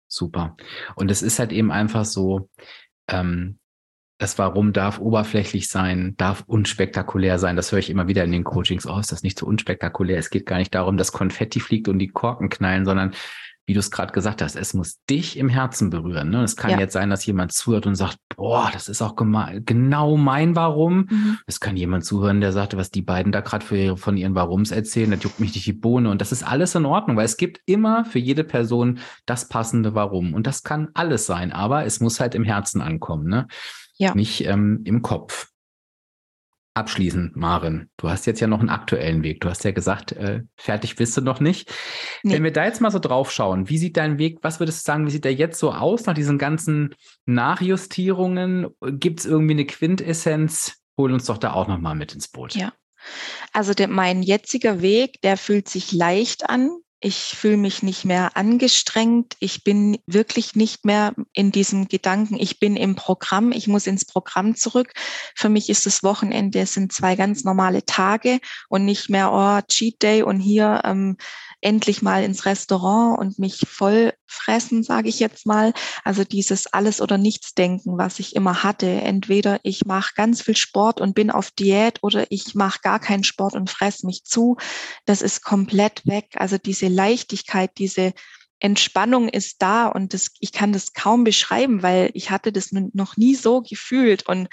Super. Und es ist halt eben einfach so, ähm, das Warum darf oberflächlich sein, darf unspektakulär sein. Das höre ich immer wieder in den Coachings. Oh, ist das nicht so unspektakulär? Es geht gar nicht darum, dass Konfetti fliegt und die Korken knallen, sondern wie du es gerade gesagt hast, es muss dich im Herzen berühren. Ne? Es kann ja. jetzt sein, dass jemand zuhört und sagt, boah, das ist auch genau mein Warum. Mhm. Es kann jemand zuhören, der sagt, was die beiden da gerade von ihren Warums erzählen, das juckt mich nicht die Bohne. Und das ist alles in Ordnung, weil es gibt immer für jede Person das passende Warum. Und das kann alles sein, aber es muss halt im Herzen ankommen, ne? Ja. Nicht ähm, im Kopf. Abschließend, Maren, du hast jetzt ja noch einen aktuellen Weg. Du hast ja gesagt, äh, fertig bist du noch nicht. Nee. Wenn wir da jetzt mal so drauf schauen, wie sieht dein Weg, was würdest du sagen, wie sieht der jetzt so aus nach diesen ganzen Nachjustierungen? Gibt es irgendwie eine Quintessenz? Hol uns doch da auch nochmal mit ins Boot. Ja. Also der, mein jetziger Weg, der fühlt sich leicht an. Ich fühle mich nicht mehr angestrengt. Ich bin wirklich nicht mehr in diesem Gedanken, ich bin im Programm, ich muss ins Programm zurück. Für mich ist das Wochenende, es sind zwei ganz normale Tage und nicht mehr, oh, Cheat Day und hier ähm, endlich mal ins Restaurant und mich voll fressen, sage ich jetzt mal. Also dieses alles oder nichts denken, was ich immer hatte. Entweder ich mache ganz viel Sport und bin auf Diät oder ich mache gar keinen Sport und fress mich zu. Das ist komplett weg. Also diese Leichtigkeit, diese Entspannung ist da und das, ich kann das kaum beschreiben, weil ich hatte das noch nie so gefühlt und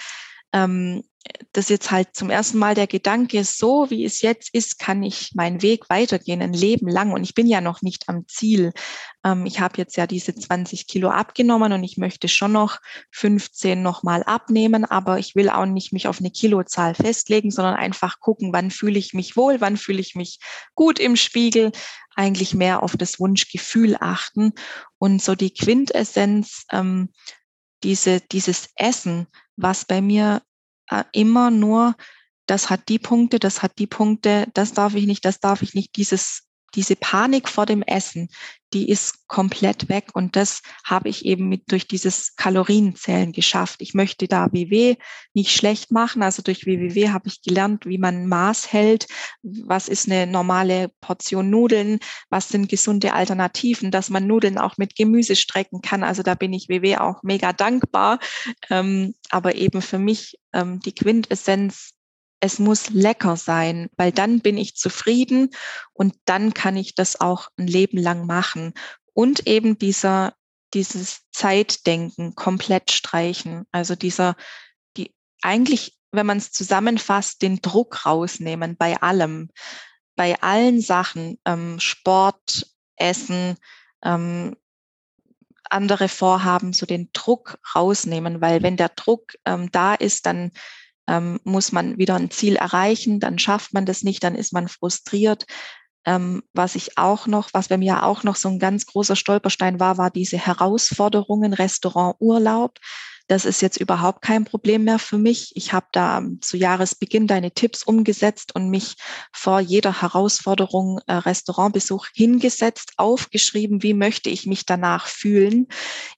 ähm, das jetzt halt zum ersten Mal der Gedanke so wie es jetzt ist, kann ich meinen Weg weitergehen, ein Leben lang. Und ich bin ja noch nicht am Ziel. Ähm, ich habe jetzt ja diese 20 Kilo abgenommen und ich möchte schon noch 15 nochmal abnehmen, aber ich will auch nicht mich auf eine Kilozahl festlegen, sondern einfach gucken, wann fühle ich mich wohl, wann fühle ich mich gut im Spiegel, eigentlich mehr auf das Wunschgefühl achten. Und so die Quintessenz, ähm, diese, dieses Essen, was bei mir äh, immer nur, das hat die Punkte, das hat die Punkte, das darf ich nicht, das darf ich nicht, dieses diese Panik vor dem Essen, die ist komplett weg. Und das habe ich eben mit durch dieses Kalorienzählen geschafft. Ich möchte da WW nicht schlecht machen. Also durch WWW habe ich gelernt, wie man Maß hält. Was ist eine normale Portion Nudeln? Was sind gesunde Alternativen? Dass man Nudeln auch mit Gemüse strecken kann. Also da bin ich WW auch mega dankbar. Ähm, aber eben für mich ähm, die Quintessenz es muss lecker sein, weil dann bin ich zufrieden und dann kann ich das auch ein Leben lang machen. Und eben dieser, dieses Zeitdenken komplett streichen. Also dieser, die eigentlich, wenn man es zusammenfasst, den Druck rausnehmen bei allem, bei allen Sachen, ähm, Sport, Essen, ähm, andere Vorhaben, so den Druck rausnehmen, weil wenn der Druck ähm, da ist, dann ähm, muss man wieder ein Ziel erreichen, dann schafft man das nicht, dann ist man frustriert. Ähm, was ich auch noch, was bei mir auch noch so ein ganz großer Stolperstein war, war diese Herausforderungen, Restaurant, Urlaub. Das ist jetzt überhaupt kein Problem mehr für mich. Ich habe da zu Jahresbeginn deine Tipps umgesetzt und mich vor jeder Herausforderung äh, Restaurantbesuch hingesetzt, aufgeschrieben, wie möchte ich mich danach fühlen.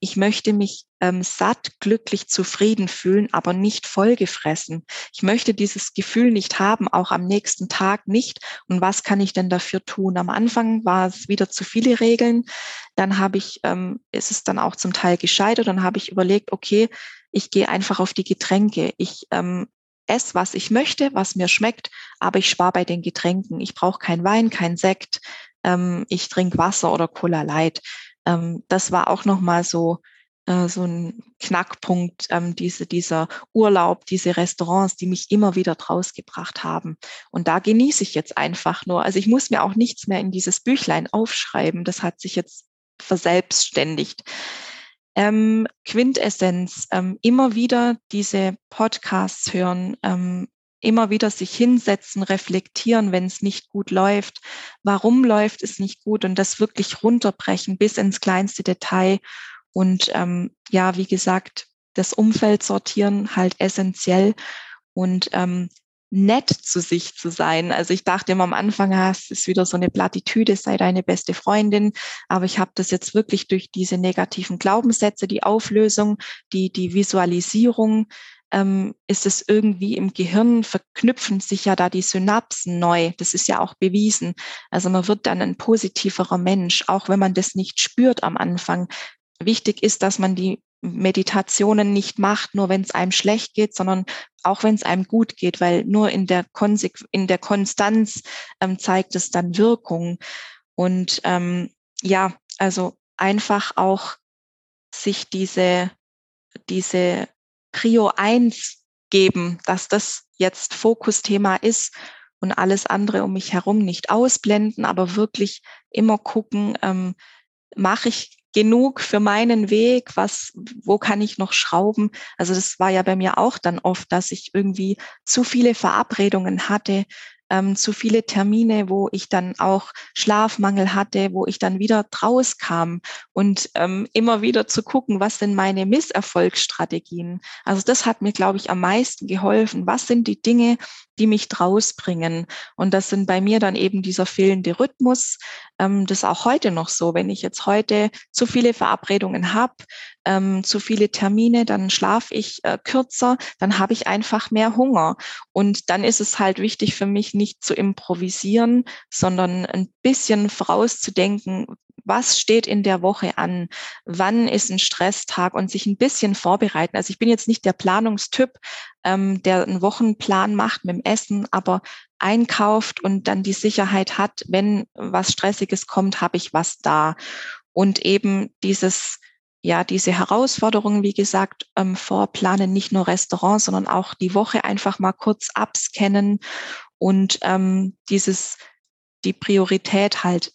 Ich möchte mich ähm, satt, glücklich, zufrieden fühlen, aber nicht vollgefressen. Ich möchte dieses Gefühl nicht haben, auch am nächsten Tag nicht. Und was kann ich denn dafür tun? Am Anfang war es wieder zu viele Regeln. Dann habe ich, ähm, ist es dann auch zum Teil gescheitert. Dann habe ich überlegt, okay, ich gehe einfach auf die Getränke. Ich ähm, esse, was ich möchte, was mir schmeckt, aber ich spare bei den Getränken. Ich brauche kein Wein, kein Sekt. Ähm, ich trinke Wasser oder Cola Light. Ähm, das war auch nochmal so äh, so ein Knackpunkt, ähm, diese, dieser Urlaub, diese Restaurants, die mich immer wieder draus gebracht haben. Und da genieße ich jetzt einfach nur. Also ich muss mir auch nichts mehr in dieses Büchlein aufschreiben. Das hat sich jetzt verselbstständigt. Ähm, Quintessenz, ähm, immer wieder diese Podcasts hören, ähm, immer wieder sich hinsetzen, reflektieren, wenn es nicht gut läuft. Warum läuft es nicht gut? Und das wirklich runterbrechen bis ins kleinste Detail und ähm, ja, wie gesagt, das Umfeld sortieren halt essentiell und ähm, nett zu sich zu sein. Also ich dachte immer am Anfang, ah, es ist wieder so eine Plattitüde, sei deine beste Freundin. Aber ich habe das jetzt wirklich durch diese negativen Glaubenssätze, die Auflösung, die, die Visualisierung, ähm, ist es irgendwie im Gehirn, verknüpfen sich ja da die Synapsen neu. Das ist ja auch bewiesen. Also man wird dann ein positiverer Mensch, auch wenn man das nicht spürt am Anfang. Wichtig ist, dass man die Meditationen nicht macht, nur wenn es einem schlecht geht, sondern auch wenn es einem gut geht, weil nur in der, Konsequ in der Konstanz ähm, zeigt es dann Wirkung. Und ähm, ja, also einfach auch sich diese, diese Prio 1 geben, dass das jetzt Fokusthema ist und alles andere um mich herum nicht ausblenden, aber wirklich immer gucken, ähm, mache ich genug für meinen Weg? Was, wo kann ich noch schrauben? Also das war ja bei mir auch dann oft, dass ich irgendwie zu viele Verabredungen hatte, ähm, zu viele Termine, wo ich dann auch Schlafmangel hatte, wo ich dann wieder draus kam und ähm, immer wieder zu gucken, was sind meine Misserfolgsstrategien. Also das hat mir, glaube ich, am meisten geholfen. Was sind die Dinge, die mich draus bringen? Und das sind bei mir dann eben dieser fehlende Rhythmus. Ähm, das ist auch heute noch so. Wenn ich jetzt heute zu viele Verabredungen habe, ähm, zu viele Termine, dann schlafe ich äh, kürzer, dann habe ich einfach mehr Hunger. Und dann ist es halt wichtig für mich, nicht zu improvisieren, sondern ein bisschen vorauszudenken, was steht in der Woche an, wann ist ein Stresstag und sich ein bisschen vorbereiten. Also ich bin jetzt nicht der Planungstyp, ähm, der einen Wochenplan macht mit dem Essen, aber einkauft und dann die Sicherheit hat, wenn was Stressiges kommt, habe ich was da. Und eben dieses ja, diese Herausforderungen, wie gesagt, ähm, vorplanen, nicht nur Restaurants, sondern auch die Woche einfach mal kurz abscannen und ähm, dieses, die Priorität halt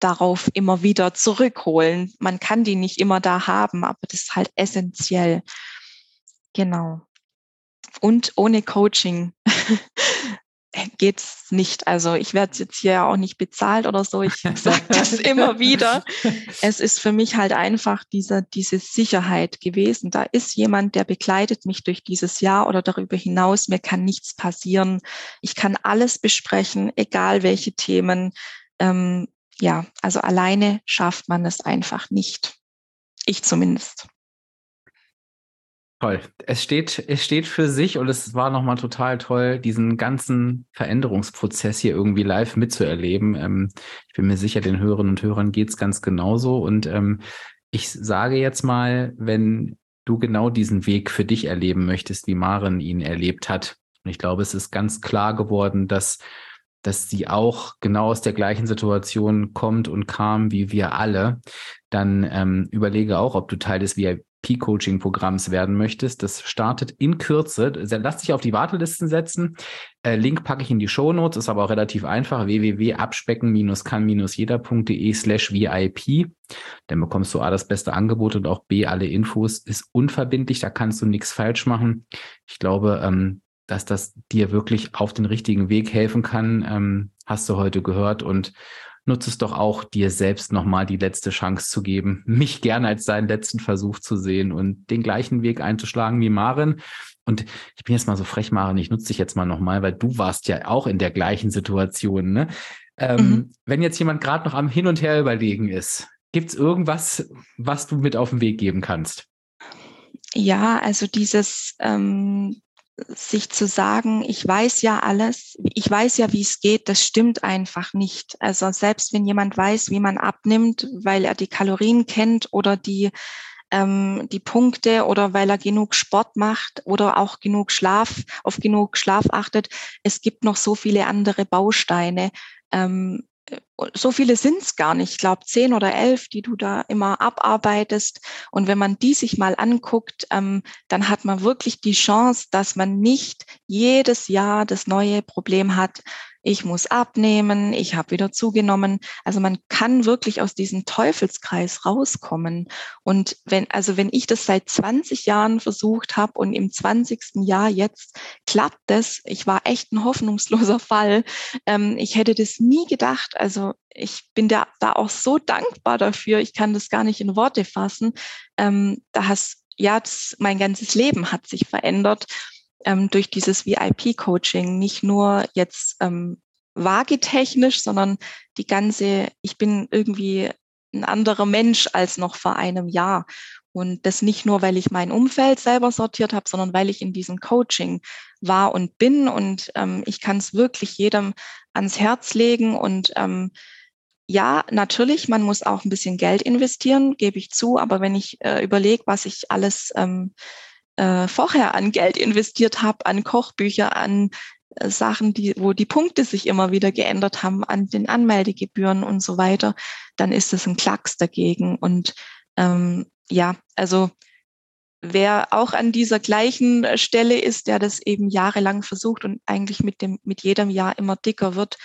darauf immer wieder zurückholen. Man kann die nicht immer da haben, aber das ist halt essentiell. Genau. Und ohne Coaching *laughs* geht's nicht. Also ich werde jetzt hier auch nicht bezahlt oder so. Ich *laughs* sage das immer wieder. *laughs* Es ist für mich halt einfach diese, diese Sicherheit gewesen. Da ist jemand, der begleitet mich durch dieses Jahr oder darüber hinaus. Mir kann nichts passieren. Ich kann alles besprechen, egal welche Themen. Ähm, ja, also alleine schafft man es einfach nicht. Ich zumindest. Toll. Es steht, es steht für sich und es war nochmal total toll, diesen ganzen Veränderungsprozess hier irgendwie live mitzuerleben. Ähm, ich bin mir sicher, den Hörerinnen und Hörern geht's ganz genauso. Und ähm, ich sage jetzt mal, wenn du genau diesen Weg für dich erleben möchtest, wie Maren ihn erlebt hat. Und ich glaube, es ist ganz klar geworden, dass dass sie auch genau aus der gleichen Situation kommt und kam wie wir alle, dann ähm, überlege auch, ob du Teil des VIP P-Coaching-Programms werden möchtest. Das startet in Kürze. Lass dich auf die Wartelisten setzen. Äh, Link packe ich in die Show Notes, ist aber auch relativ einfach. www.abspecken-kann-jeder.de slash VIP. Dann bekommst du A, das beste Angebot und auch B, alle Infos. Ist unverbindlich, da kannst du nichts falsch machen. Ich glaube, ähm, dass das dir wirklich auf den richtigen Weg helfen kann, ähm, hast du heute gehört und nutze es doch auch, dir selbst nochmal die letzte Chance zu geben, mich gerne als deinen letzten Versuch zu sehen und den gleichen Weg einzuschlagen wie Maren. Und ich bin jetzt mal so frech, Maren, ich nutze dich jetzt mal nochmal, weil du warst ja auch in der gleichen Situation. Ne? Ähm, mhm. Wenn jetzt jemand gerade noch am Hin und Her überlegen ist, gibt es irgendwas, was du mit auf den Weg geben kannst? Ja, also dieses ähm, sich zu sagen, ich weiß ja alles, ich weiß ja, wie es geht, das stimmt einfach nicht. Also selbst wenn jemand weiß, wie man abnimmt, weil er die Kalorien kennt oder die, ähm, die Punkte oder weil er genug Sport macht oder auch genug Schlaf, auf genug Schlaf achtet, es gibt noch so viele andere Bausteine. Ähm, so viele sind es gar nicht. Ich glaube, zehn oder elf, die du da immer abarbeitest. Und wenn man die sich mal anguckt, ähm, dann hat man wirklich die Chance, dass man nicht jedes Jahr das neue Problem hat, ich muss abnehmen, ich habe wieder zugenommen. Also man kann wirklich aus diesem Teufelskreis rauskommen. Und wenn, also wenn ich das seit 20 Jahren versucht habe und im 20. Jahr jetzt klappt das, ich war echt ein hoffnungsloser Fall. Ähm, ich hätte das nie gedacht. Also ich bin da, da auch so dankbar dafür. Ich kann das gar nicht in Worte fassen. Ähm, da hast ja, das, mein ganzes Leben hat sich verändert ähm, durch dieses VIP-Coaching nicht nur jetzt ähm, waagetechnisch, sondern die ganze, ich bin irgendwie ein anderer Mensch als noch vor einem Jahr. Und das nicht nur, weil ich mein Umfeld selber sortiert habe, sondern weil ich in diesem Coaching war und bin. Und ähm, ich kann es wirklich jedem ans Herz legen. Und ähm, ja, natürlich, man muss auch ein bisschen Geld investieren, gebe ich zu. Aber wenn ich äh, überlege, was ich alles ähm, äh, vorher an Geld investiert habe, an Kochbücher, an äh, Sachen, die, wo die Punkte sich immer wieder geändert haben, an den Anmeldegebühren und so weiter, dann ist es ein Klacks dagegen. Und ähm, ja, also wer auch an dieser gleichen äh, Stelle ist, der das eben jahrelang versucht und eigentlich mit dem, mit jedem Jahr immer dicker wird,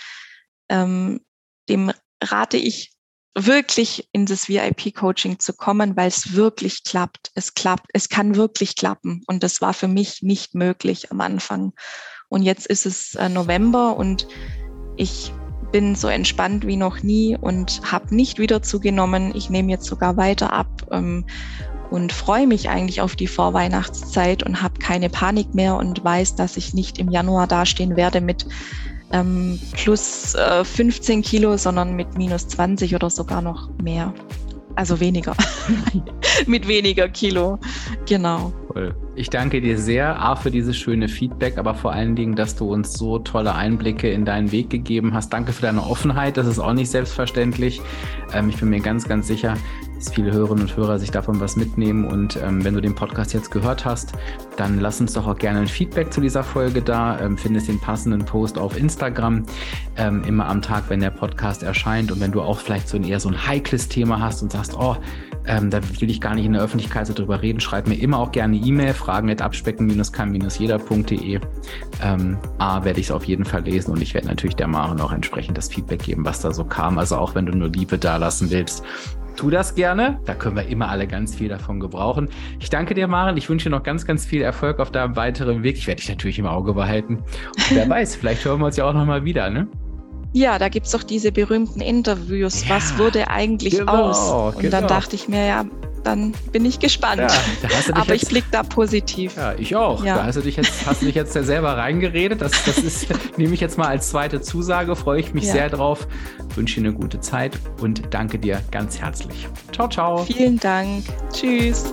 ähm, dem rate ich wirklich in das VIP-Coaching zu kommen, weil es wirklich klappt. Es klappt, es kann wirklich klappen. Und das war für mich nicht möglich am Anfang. Und jetzt ist es äh, November und ich bin so entspannt wie noch nie und habe nicht wieder zugenommen. Ich nehme jetzt sogar weiter ab ähm, und freue mich eigentlich auf die Vorweihnachtszeit und habe keine Panik mehr und weiß, dass ich nicht im Januar dastehen werde mit ähm, plus äh, 15 Kilo, sondern mit minus 20 oder sogar noch mehr. Also weniger. *laughs* mit weniger Kilo. Genau. Cool. Ich danke dir sehr, A, für dieses schöne Feedback, aber vor allen Dingen, dass du uns so tolle Einblicke in deinen Weg gegeben hast. Danke für deine Offenheit. Das ist auch nicht selbstverständlich. Ähm, ich bin mir ganz, ganz sicher, dass viele Hörerinnen und Hörer sich davon was mitnehmen. Und ähm, wenn du den Podcast jetzt gehört hast, dann lass uns doch auch gerne ein Feedback zu dieser Folge da. Ähm, findest den passenden Post auf Instagram ähm, immer am Tag, wenn der Podcast erscheint. Und wenn du auch vielleicht so ein eher so ein heikles Thema hast und sagst, oh, ähm, da will ich gar nicht in der Öffentlichkeit so drüber reden. Schreib mir immer auch gerne E-Mail, fragen at abspecken-kann-jeder.de. Ähm, A, werde ich es auf jeden Fall lesen und ich werde natürlich der Maren auch entsprechend das Feedback geben, was da so kam. Also auch wenn du nur Liebe dalassen willst, tu das gerne. Da können wir immer alle ganz viel davon gebrauchen. Ich danke dir, Maren. Ich wünsche dir noch ganz, ganz viel Erfolg auf deinem weiteren Weg. Ich werde dich natürlich im Auge behalten. Und wer *laughs* weiß, vielleicht hören wir uns ja auch nochmal wieder, ne? Ja, da gibt's doch diese berühmten Interviews. Ja, Was wurde eigentlich genau, aus? Und genau. dann dachte ich mir, ja, dann bin ich gespannt. Ja, *laughs* Aber jetzt, ich blicke da positiv. Ja, ich auch. Ja. Da hast du dich jetzt, hast du dich jetzt selber reingeredet. Das, das ist, *laughs* nehme ich jetzt mal als zweite Zusage. Freue ich mich ja. sehr drauf. Wünsche dir eine gute Zeit und danke dir ganz herzlich. Ciao, ciao. Vielen Dank. Tschüss.